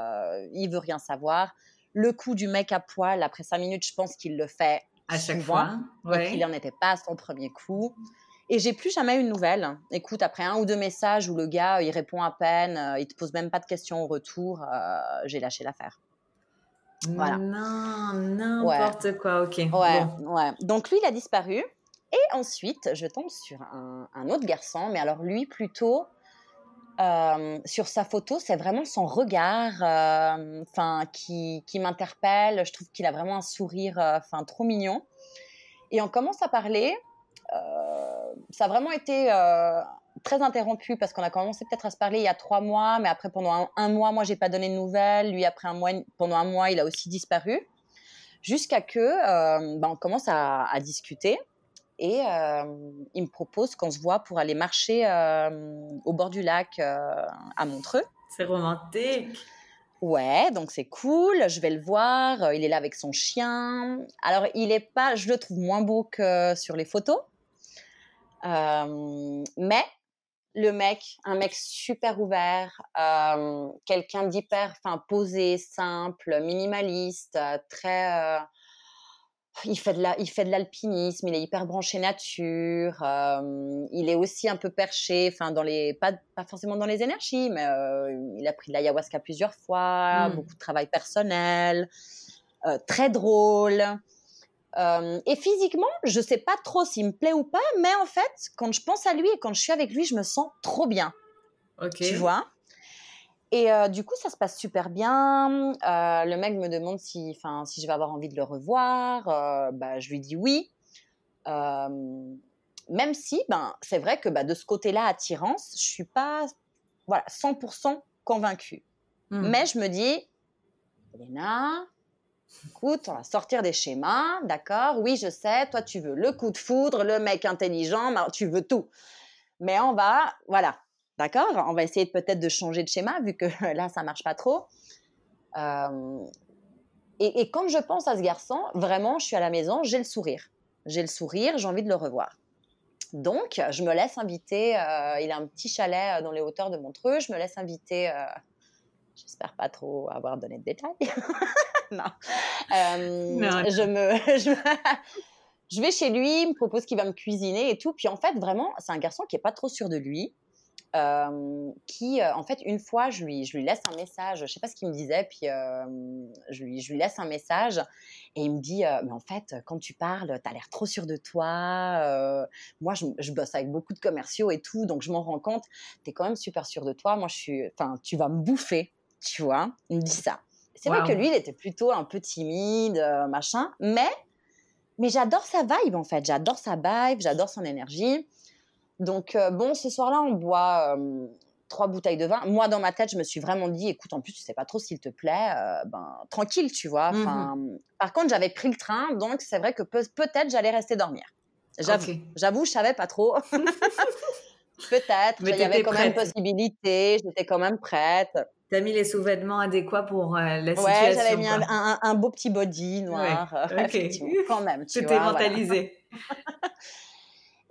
il veut rien savoir. Le coup du mec à poil, après cinq minutes, je pense qu'il le fait à chaque fois. Ouais. il n'en était pas à son premier coup. Et j'ai plus jamais eu de nouvelles. Écoute, après un ou deux messages où le gars, il répond à peine, euh, il te pose même pas de questions au retour, euh, j'ai lâché l'affaire. Voilà. Non, n'importe quoi, ok. Ouais, ouais. Donc lui, il a disparu. Et ensuite, je tombe sur un, autre garçon, mais alors lui, plutôt, euh, sur sa photo, c'est vraiment son regard enfin qui, qui m'interpelle. Je trouve qu'il a vraiment un sourire enfin trop mignon. Et on commence à parler. Euh, ça a vraiment été euh, très interrompu parce qu'on a commencé peut-être à se parler il y a trois mois, mais après pendant un, mois, moi j'ai pas donné de nouvelles. Lui après un mois, pendant un mois, il a aussi disparu. Jusqu'à que euh, ben, on commence à, discuter et il me propose qu'on se voit pour aller marcher au bord du lac à Montreux. C'est romantique. Ouais, donc c'est cool, je vais le voir, il est là avec son chien. Alors, il est pas, je le trouve moins beau que sur les photos, euh, mais le mec, un mec super ouvert, euh, quelqu'un d'hyper, enfin posé, simple, minimaliste, euh, très. il fait de la, il fait de l'alpinisme, il est hyper branché nature. il est aussi un peu perché, enfin dans les, pas, pas forcément dans les énergies, mais il a pris de l'ayahuasca plusieurs fois, mmh. beaucoup de travail personnel, très drôle. Euh, et physiquement, je sais pas trop s'il me plaît ou pas, mais en fait, quand je pense à lui et quand je suis avec lui, je me sens trop bien. Tu vois? Et euh, du coup, ça se passe super bien. Euh, le mec me demande si, si je vais avoir envie de le revoir. bah, je lui dis oui. même si, ben, c'est vrai que bah, de ce côté-là, attirance, je suis pas voilà, 100% convaincue. Hmm. Mais je me dis, Elena, Écoute, on va sortir des schémas, d'accord? Oui, je sais, toi tu veux le coup de foudre, le mec intelligent, tu veux tout. Mais on va, voilà, d'accord? On va essayer peut-être de changer de schéma vu que [laughs] là ça marche pas trop. Euh, et, quand je pense à ce garçon, vraiment, je suis à la maison, j'ai le sourire. J'ai le sourire, j'ai envie de le revoir. Donc, je me laisse inviter. Euh, il a un petit chalet euh, dans les hauteurs de Montreux. Je me laisse inviter. J'espère pas trop avoir donné de détails. [laughs] Euh, non. Je me, [laughs] [laughs] je vais chez lui, il me propose qu'il va me cuisiner et tout. Puis en fait, vraiment, c'est un garçon qui est pas trop sûr de lui. Euh, qui, euh, en fait, une fois, je lui, je lui laisse un message, je sais pas ce qu'il me disait, puis euh, je, lui, je lui laisse un message et il me dit, mais en fait, quand tu parles, tu as l'air trop sûr de toi, moi, je, je, bosse avec beaucoup de commerciaux et tout, donc je m'en rends compte, tu es quand même super sûr de toi, moi, je suis, enfin, tu vas me bouffer, tu vois, il me dit ça. C'est vrai que lui, il était plutôt un peu timide, machin, mais, mais j'adore sa vibe, en fait, j'adore sa vibe, j'adore son énergie. Donc, euh, bon, ce soir-là, on boit euh, trois bouteilles de vin. Moi, dans ma tête, je me suis vraiment dit, écoute, en plus, tu sais pas trop s'il te plaît, euh, ben, tranquille, tu vois. Enfin, Par contre, j'avais pris le train, donc c'est vrai que peut-être j'allais rester dormir. J'avoue, j'avoue, je savais pas trop. [laughs] peut-être, il y avait quand même possibilité, j'étais quand même prête. Tu as mis les sous-vêtements adéquats pour la situation. Ouais, j'avais mis un, beau petit body noir. Ouais. [laughs] quand même. Tu est mentalisé. [laughs]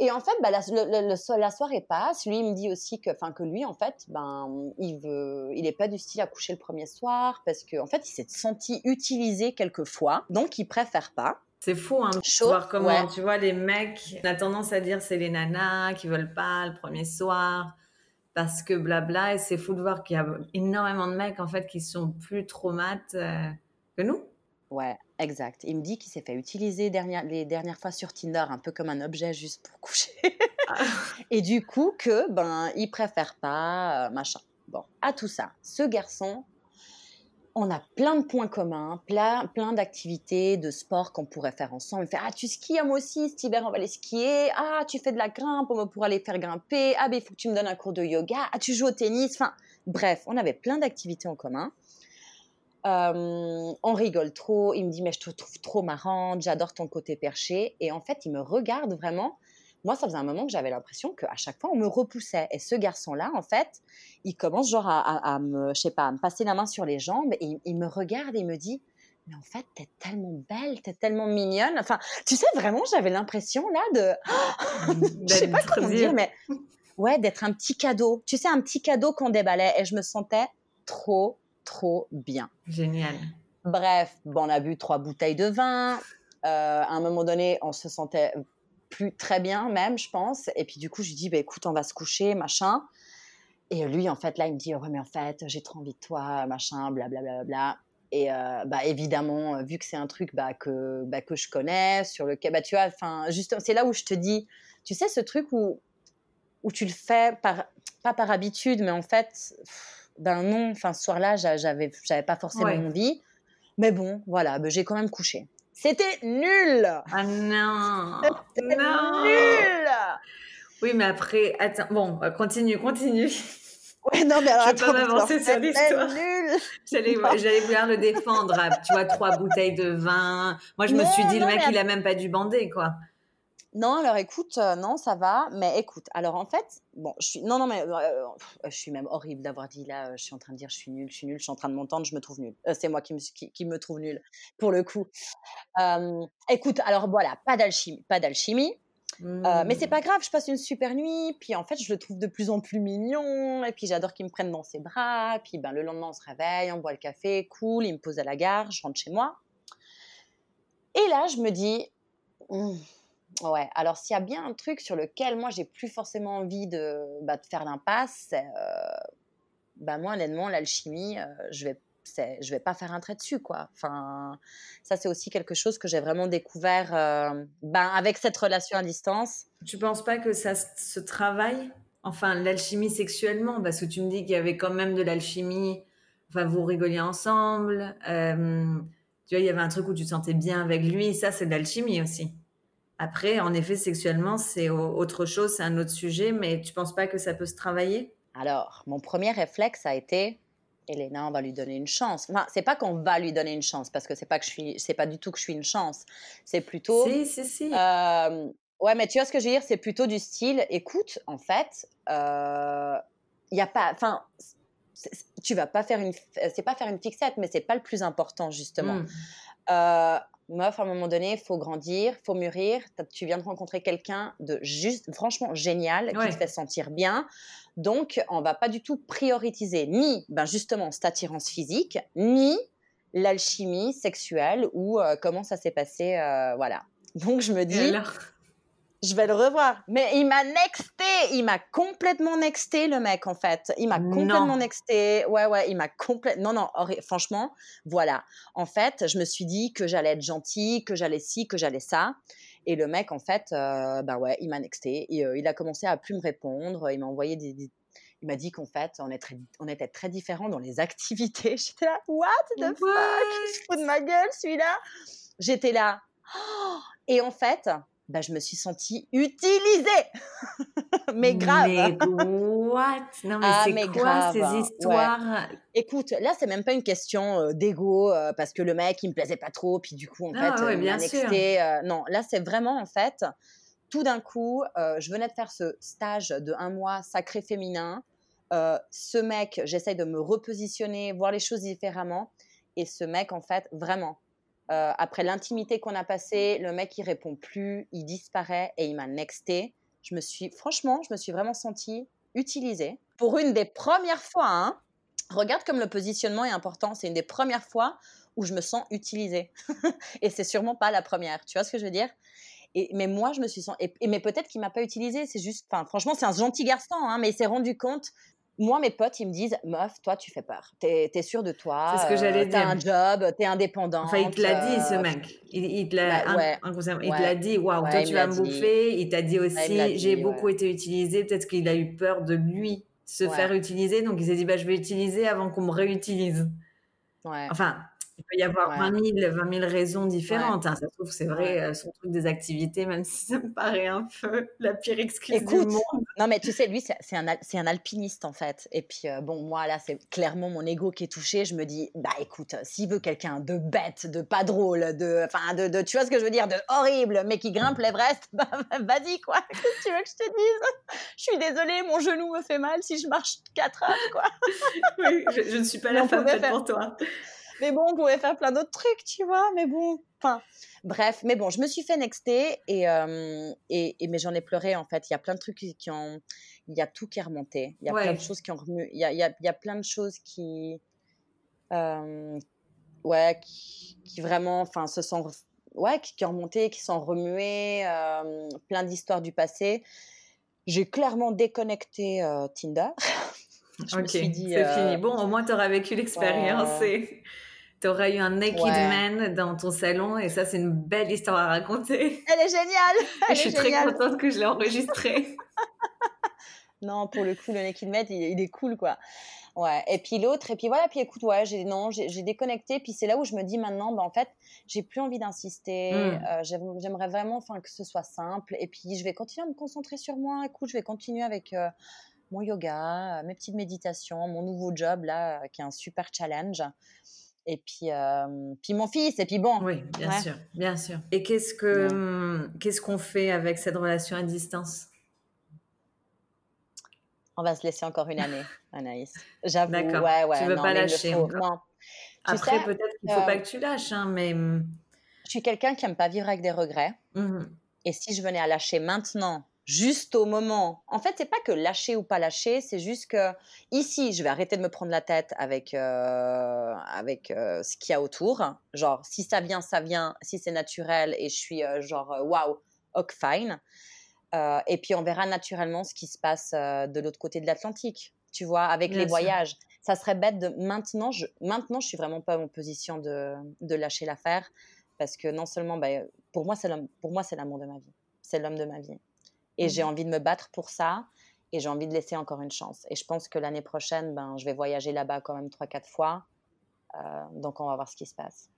Et en fait, bah, la, la, soirée passe. Lui, il me dit aussi que, enfin, que lui, en fait, ben, il veut, il est pas du style à coucher le premier soir parce que, en fait, il s'est senti utilisé quelquefois, donc il préfère pas. C'est fou, hein, de voir comment, tu vois, les mecs, on a tendance à dire c'est les nanas qui veulent pas le premier soir parce que blabla, et c'est fou de voir qu'il y a énormément de mecs, en fait, qui sont plus traumates euh, que nous. Ouais, exact. Il me dit qu'il s'est fait utiliser les dernières fois sur Tinder un peu comme un objet juste pour [laughs] coucher. Ah. et du coup, que ben, il préfère pas, euh, machin. Bon, à tout ça, ce garçon, on a plein de points communs, plein, plein d'activités, de sport qu'on pourrait faire ensemble. Fait Ah, tu skis, moi aussi, cet hiver, on va aller skier. Ah, tu fais de la grimpe, on va aller faire grimper. Ah, ben, il faut que tu me donnes un cours de yoga. Ah, tu joues au tennis. Enfin, bref, on avait plein d'activités en commun. Euh, on rigole trop. Il me dit, mais je te trouve trop marrante, j'adore ton côté perché. Et en fait, il me regarde vraiment. Moi, ça faisait un moment que j'avais l'impression qu'à chaque fois, on me repoussait. Et ce garçon-là, en fait, il commence genre à, me, je sais pas, à me passer la main sur les jambes et il, me regarde et il me dit, mais en fait, t'es tellement belle, t'es tellement mignonne. Enfin, tu sais, vraiment, j'avais l'impression là de, [gasps] je sais pas comment dire, mais ouais, d'être un petit cadeau. Tu sais, un petit cadeau qu'on déballait et je me sentais trop, trop bien. Génial. Bref, bon, on a bu trois bouteilles de vin. Euh, à un moment donné, on se sentait plus très bien même, je pense. Et puis du coup, je lui dis, bah, écoute, on va se coucher, machin. Et lui, en fait, là, il me dit, ouais, mais en fait, j'ai trop envie de toi, machin, blablabla. Bla, bla, bla. Et euh, bah, évidemment, vu que c'est un truc bah, que, bah, que je connais, sur lequel, bah, tu vois, juste, c'est là où je te dis, tu sais, ce truc où, où tu le fais, par, pas par habitude, mais en fait, ben non, enfin ce soir-là, j'avais, j'avais pas forcément envie. Mais bon, voilà, ben, j'ai quand même couché. C'était nul. Ah non. Nul. Oui, mais après, attends, bon, continue, continue. Ouais, non, mais alors, je pas m'avancer sur l'histoire. J'allais, j'allais vouloir le défendre. tu vois, trois bouteilles de vin. Moi, je me suis dit, le mec, il a même pas dû bander, quoi. Non, alors écoute, euh, non, ça va, mais écoute, alors en fait, bon, je suis, non, non, mais euh, je suis même horrible d'avoir dit là, je suis en train de dire, je suis nulle, je suis nulle, je suis en train de m'entendre, je me trouve nulle. Euh, c'est moi qui me, qui, me trouve nulle, pour le coup. écoute, alors voilà, pas d'alchimie, pas d'alchimie. mais c'est pas mmh. grave, je passe une super nuit, puis en fait je le trouve de plus en plus mignon, et puis j'adore qu'il me prenne dans ses bras, puis ben, le lendemain on se réveille, on boit le café, cool, il me pose à la gare, je rentre chez moi. Et là je me dis, mmh, Ouais, alors s'il y a bien un truc sur lequel moi j'ai plus forcément envie de, bah, faire l'impasse, c'est, euh, bah, moi honnêtement l'alchimie, euh, je vais je vais pas faire un trait dessus quoi. Enfin, ça c'est aussi quelque chose que j'ai vraiment découvert ben, avec cette relation à distance. Tu penses pas que ça se travaille? Enfin, l'alchimie sexuellement, parce que tu me dis qu'il y avait quand même de l'alchimie. Enfin, vous rigoliez ensemble. tu vois, il y avait un truc où tu te sentais bien avec lui. Ça, c'est de l'alchimie aussi. Après, en effet, sexuellement, c'est autre chose, c'est un autre sujet, mais tu penses pas que ça peut se travailler? Alors, mon premier réflexe a été Elena, on va lui donner une chance. Enfin, c'est pas qu'on va lui donner une chance parce que c'est pas que je suis, c'est pas du tout que je suis une chance. C'est plutôt. Si, si, si. Euh, ouais, mais tu vois ce que je veux dire? C'est plutôt du style. Écoute, en fait, il euh, y a pas. Enfin, tu vas pas faire une. C'est pas faire une fixette, mais c'est pas le plus important justement. Hmm. Euh, meuf, à un moment donné, il faut grandir, il faut mûrir. Tu viens de rencontrer quelqu'un de juste, franchement génial, qui te fait sentir bien. Donc, on va pas du tout prioriser ni, ben justement, cette attirance physique, ni l'alchimie sexuelle ou euh, comment ça s'est passé, euh, voilà. Donc je me dis, je vais le revoir. Mais il m'a nexté, il m'a complètement nexté le mec en fait. Il m'a complètement nexté. Ouais ouais, il m'a complètement. Non non, franchement, voilà. En fait, je me suis dit que j'allais être gentille, que j'allais ci, que j'allais ça. Et le mec, en fait, euh, bah ouais, il m'a nexté. Et, euh, il a commencé à plus me répondre. Il m'a envoyé des, il m'a dit qu'en fait, on, est très, on était très différents dans les [laughs] activités. J'étais là, what the fuck? Il se fout de ma gueule, celui-là J'étais là. Oh et en fait, bah, je me suis sentie utilisée. [laughs] mais grave. Mais what? Non, mais ah, c'est quoi grave. ces histoires? Écoute, là, c'est même pas une question euh, d'ego euh, parce que le mec, il me plaisait pas trop, puis du coup, en ah, fait, ouais, bien euh, non, là, c'est vraiment, en fait, tout d'un coup, je venais de faire ce stage de un mois sacré féminin. ce mec, j'essaye de me repositionner, voir les choses différemment. Et ce mec, en fait, vraiment, euh, après l'intimité qu'on a passée, le mec il répond plus, il disparaît et il m'a nexté. Je me suis, franchement, je me suis vraiment sentie utilisée. Pour une des premières fois, hein, regarde comme le positionnement est important. C'est une des premières fois où je me sens utilisée. [laughs] et c'est sûrement pas la première. Tu vois ce que je veux dire? Et, mais moi, je me suis senti. Mais peut-être qu'il m'a pas utilisée. C'est juste. Franchement, c'est un gentil garçon, hein, mais il s'est rendu compte moi, mes potes, ils me disent Meuf, toi, tu fais peur. T'es es sûre de toi. C'est ce que j'allais dire. T'as un job, t'es indépendante. Enfin, il te l'a dit, ce euh, mec. Il, il te l'a bah, dit Waouh, toi, tu vas me bouffer. Il t'a dit aussi J'ai beaucoup été utilisé. Peut-être qu'il a eu peur de lui se faire utiliser. Donc, il s'est dit bah, Je vais utiliser avant qu'on me réutilise. Enfin, il peut y avoir 20, 000, raisons différentes. Hein. Ça se trouve, c'est vrai, euh, son truc des activités, même si ça me paraît un peu la pire excuse du monde. Non, mais tu sais, lui, c'est un, un, alpiniste, en fait. Et puis, euh, bon, moi, là, c'est clairement mon ego qui est touché. Je me dis, bah écoute, s'il veut quelqu'un de bête, de pas drôle, de, enfin, de, de, tu vois ce que je veux dire, de horrible, mais qui grimpe l'Everest, [laughs] bah, vas-y, quoi. Qu'est-ce que tu veux que je te dise? Je suis désolée, mon genou me fait mal si je marche 4 heures, quoi. [laughs] oui, je, ne suis pas la femme faite pour toi. Mais bon, on pouvait faire plein d'autres trucs, tu vois. Mais bon, enfin, bref. Mais bon, je me suis fait nexter et, euh, et, mais j'en ai pleuré en fait. Il y a plein de trucs qui, ont, il y a tout qui est remonté. Il y a plein de choses qui ont remué. Il y a, il y a, plein de choses qui, euh, ouais, qui, vraiment, enfin, se sont, ouais, qui, ont remonté, qui sont remuées. Euh, plein d'histoires du passé. J'ai clairement déconnecté Tinder. [laughs] je me suis dit, c'est fini. Bon, au moins, tu auras vécu l'expérience et tu auras eu un naked man dans ton salon et ça, c'est une belle histoire à raconter. [laughs] Elle est géniale. je suis très contente que je l'ai enregistrée. [laughs] non, pour le coup, le naked man, il, est cool, quoi. Ouais. Et puis l'autre, et puis voilà, puis écoute, ouais, j'ai non, j'ai déconnecté. Puis c'est là où je me dis maintenant, bah, en fait, j'ai plus envie d'insister. Hmm. Euh, j'aimerais vraiment, enfin, que ce soit simple. Et puis je vais continuer à me concentrer sur moi. Écoute, je vais continuer avec. Euh, mon yoga, mes petites méditations, mon nouveau job là, qui est un super challenge et puis, euh, puis mon fils, et puis bon. Oui, bien sûr, bien sûr. Et qu'est-ce que hum, qu'est-ce qu'on fait avec cette relation à distance? On va se laisser encore une année, [laughs] Anaïs. J'avoue. D'accord. Ouais, ouais, tu veux pas lâcher. Non. Après, peut-être qu'il ne faut pas euh, que tu lâches, hein, mais. Hum. Je suis quelqu'un qui n'aime pas vivre avec des regrets. Mmh et si je venais à lâcher maintenant, juste au moment. En fait, c'est pas que lâcher ou pas lâcher, c'est juste que ici, je vais arrêter de me prendre la tête avec euh, avec euh, ce qu'il y a autour. Genre, si ça vient, ça vient. Si c'est naturel et je suis euh, genre waouh, ok fine. et puis on verra naturellement ce qui se passe de l'autre côté de l'Atlantique. Tu vois, avec les voyages. Ça serait bête de maintenant. Je maintenant, je suis vraiment pas en position de, de lâcher l'affaire parce que non seulement, bah, pour moi, c'est pour moi, c'est l'amour de ma vie. C'est l'homme de ma vie. Et j'ai mmh. envie de me battre pour ça. Et j'ai envie de laisser encore une chance. Et je pense que l'année prochaine, ben, je vais voyager là-bas quand même 3-4 fois. Euh, donc, on va voir ce qui se passe.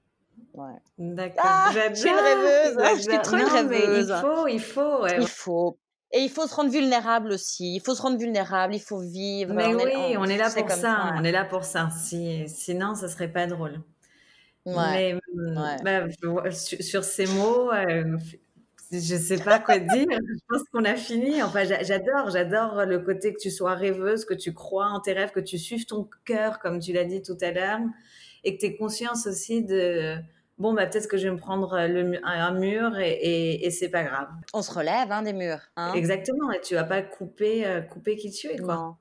Ouais. D'accord. Ah, je suis une rêveuse. Je suis trop une rêveuse. il faut, il faut. Il faut. Et il faut se rendre vulnérable aussi. Il faut se rendre vulnérable, il faut vivre. Mais oui, on est là pour ça. On est là pour ça. Si, sinon, ça serait pas drôle. Ouais. Mais bah, sur, sur, ces mots, euh, je sais pas quoi dire. [laughs] Je pense qu'on a fini. Enfin, j'adore, j'adore le côté que tu sois rêveuse, que tu crois en tes rêves, que tu suives ton cœur, comme tu l'as dit tout à l'heure, et que tu aies conscience aussi de bon, bah, peut-être que je vais me prendre le, un mur et, et, c'est pas grave. On se relève hein, des murs. Hein. Exactement. Et tu vas pas couper, euh, couper qui tu es, quoi.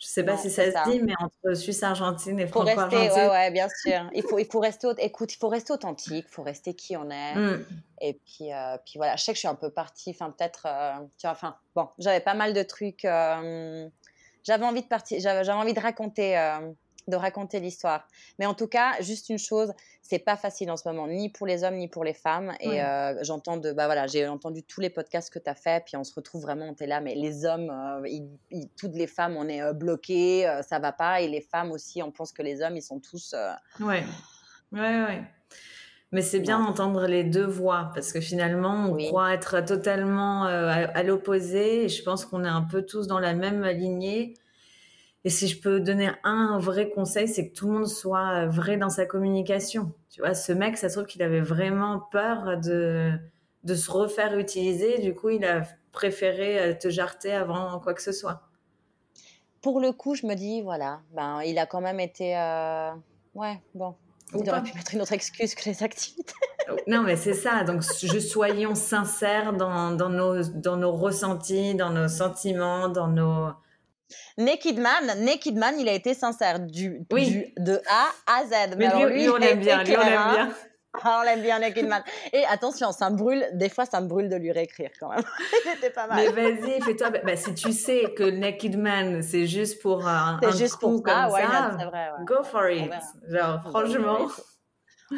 Je sais pas si ça se dit, mais entre Suisse Argentine et Franco-Argentine. Ouais, ouais, bien sûr. Il faut, il faut rester, écoute, il faut rester authentique, il faut rester qui on est. Mm. Et puis, euh, puis voilà, je sais que je suis un peu partie, enfin peut-être, euh, tu vois, enfin bon, j'avais pas mal de trucs. Euh, j'avais envie de partir, j'avais envie de raconter de raconter l'histoire. Mais en tout cas, juste une chose, c'est pas facile en ce moment, ni pour les hommes ni pour les femmes. Et euh, j'entends de, bah voilà, j'ai entendu tous les podcasts que tu as fait, puis on se retrouve vraiment, on est là, mais les hommes, euh, toutes les femmes, on est euh, bloqués, ça va pas, et les femmes aussi, on pense que les hommes, ils sont tous. Ouais, ouais, ouais. Mais c'est bien d'entendre les deux voix parce que finalement, on croit être totalement à l'opposé et je pense qu'on est un peu tous dans la même lignée. Et si je peux donner un vrai conseil, c'est que tout le monde soit vrai dans sa communication. Tu vois, ce mec, ça se trouve qu'il avait vraiment peur de, de se refaire utiliser. Du coup, il a préféré euh, te jarter avant quoi que ce soit. Pour le coup, je me dis, voilà, ben, il a quand même été. Euh, ouais, bon. Il aurait pu mettre une autre excuse que les activités. [laughs] Non, mais c'est ça. Donc, je, soyons sincères dans, dans, nos, dans nos ressentis, dans nos sentiments, dans nos Naked Man, Naked Man, il a été sincère du, du de A à Z. Mais, lui, on l'aime bien, lui, on l'aime bien. Ah, on l'aime bien, Naked Man. Et attention, ça me brûle, des fois, ça me brûle de lui réécrire quand même. [laughs] C'était pas mal. Mais vas-y, fais-toi. Bah, si tu sais que Naked Man, c'est juste pour un, un juste coup pour comme ça, ouais, vrai, go for it. Genre, franchement.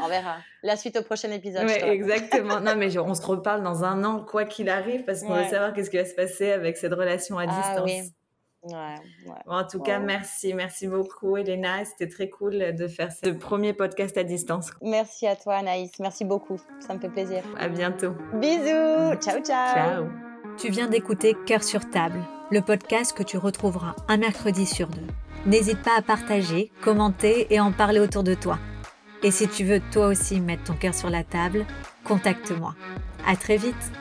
On verra. La suite au prochain épisode. Ouais, exactement. non, mais [laughs] on se reparle dans un an, quoi qu'il arrive, parce qu'on veut savoir qu'est-ce qui va se passer avec cette relation à ah distance. Oui. Ouais, en tout cas, merci. Merci beaucoup, Elena. C'était très cool de faire ce premier podcast à distance. Merci à toi, Anaïs. Merci beaucoup. Ça me fait plaisir. À bientôt. Bisous. Ciao, ciao. Ciao. Tu viens d'écouter Cœur sur table, le podcast que tu retrouveras un mercredi sur deux. N'hésite pas à partager, commenter et en parler autour de toi. Et si tu veux toi aussi mettre ton cœur sur la table, contacte-moi. À très vite.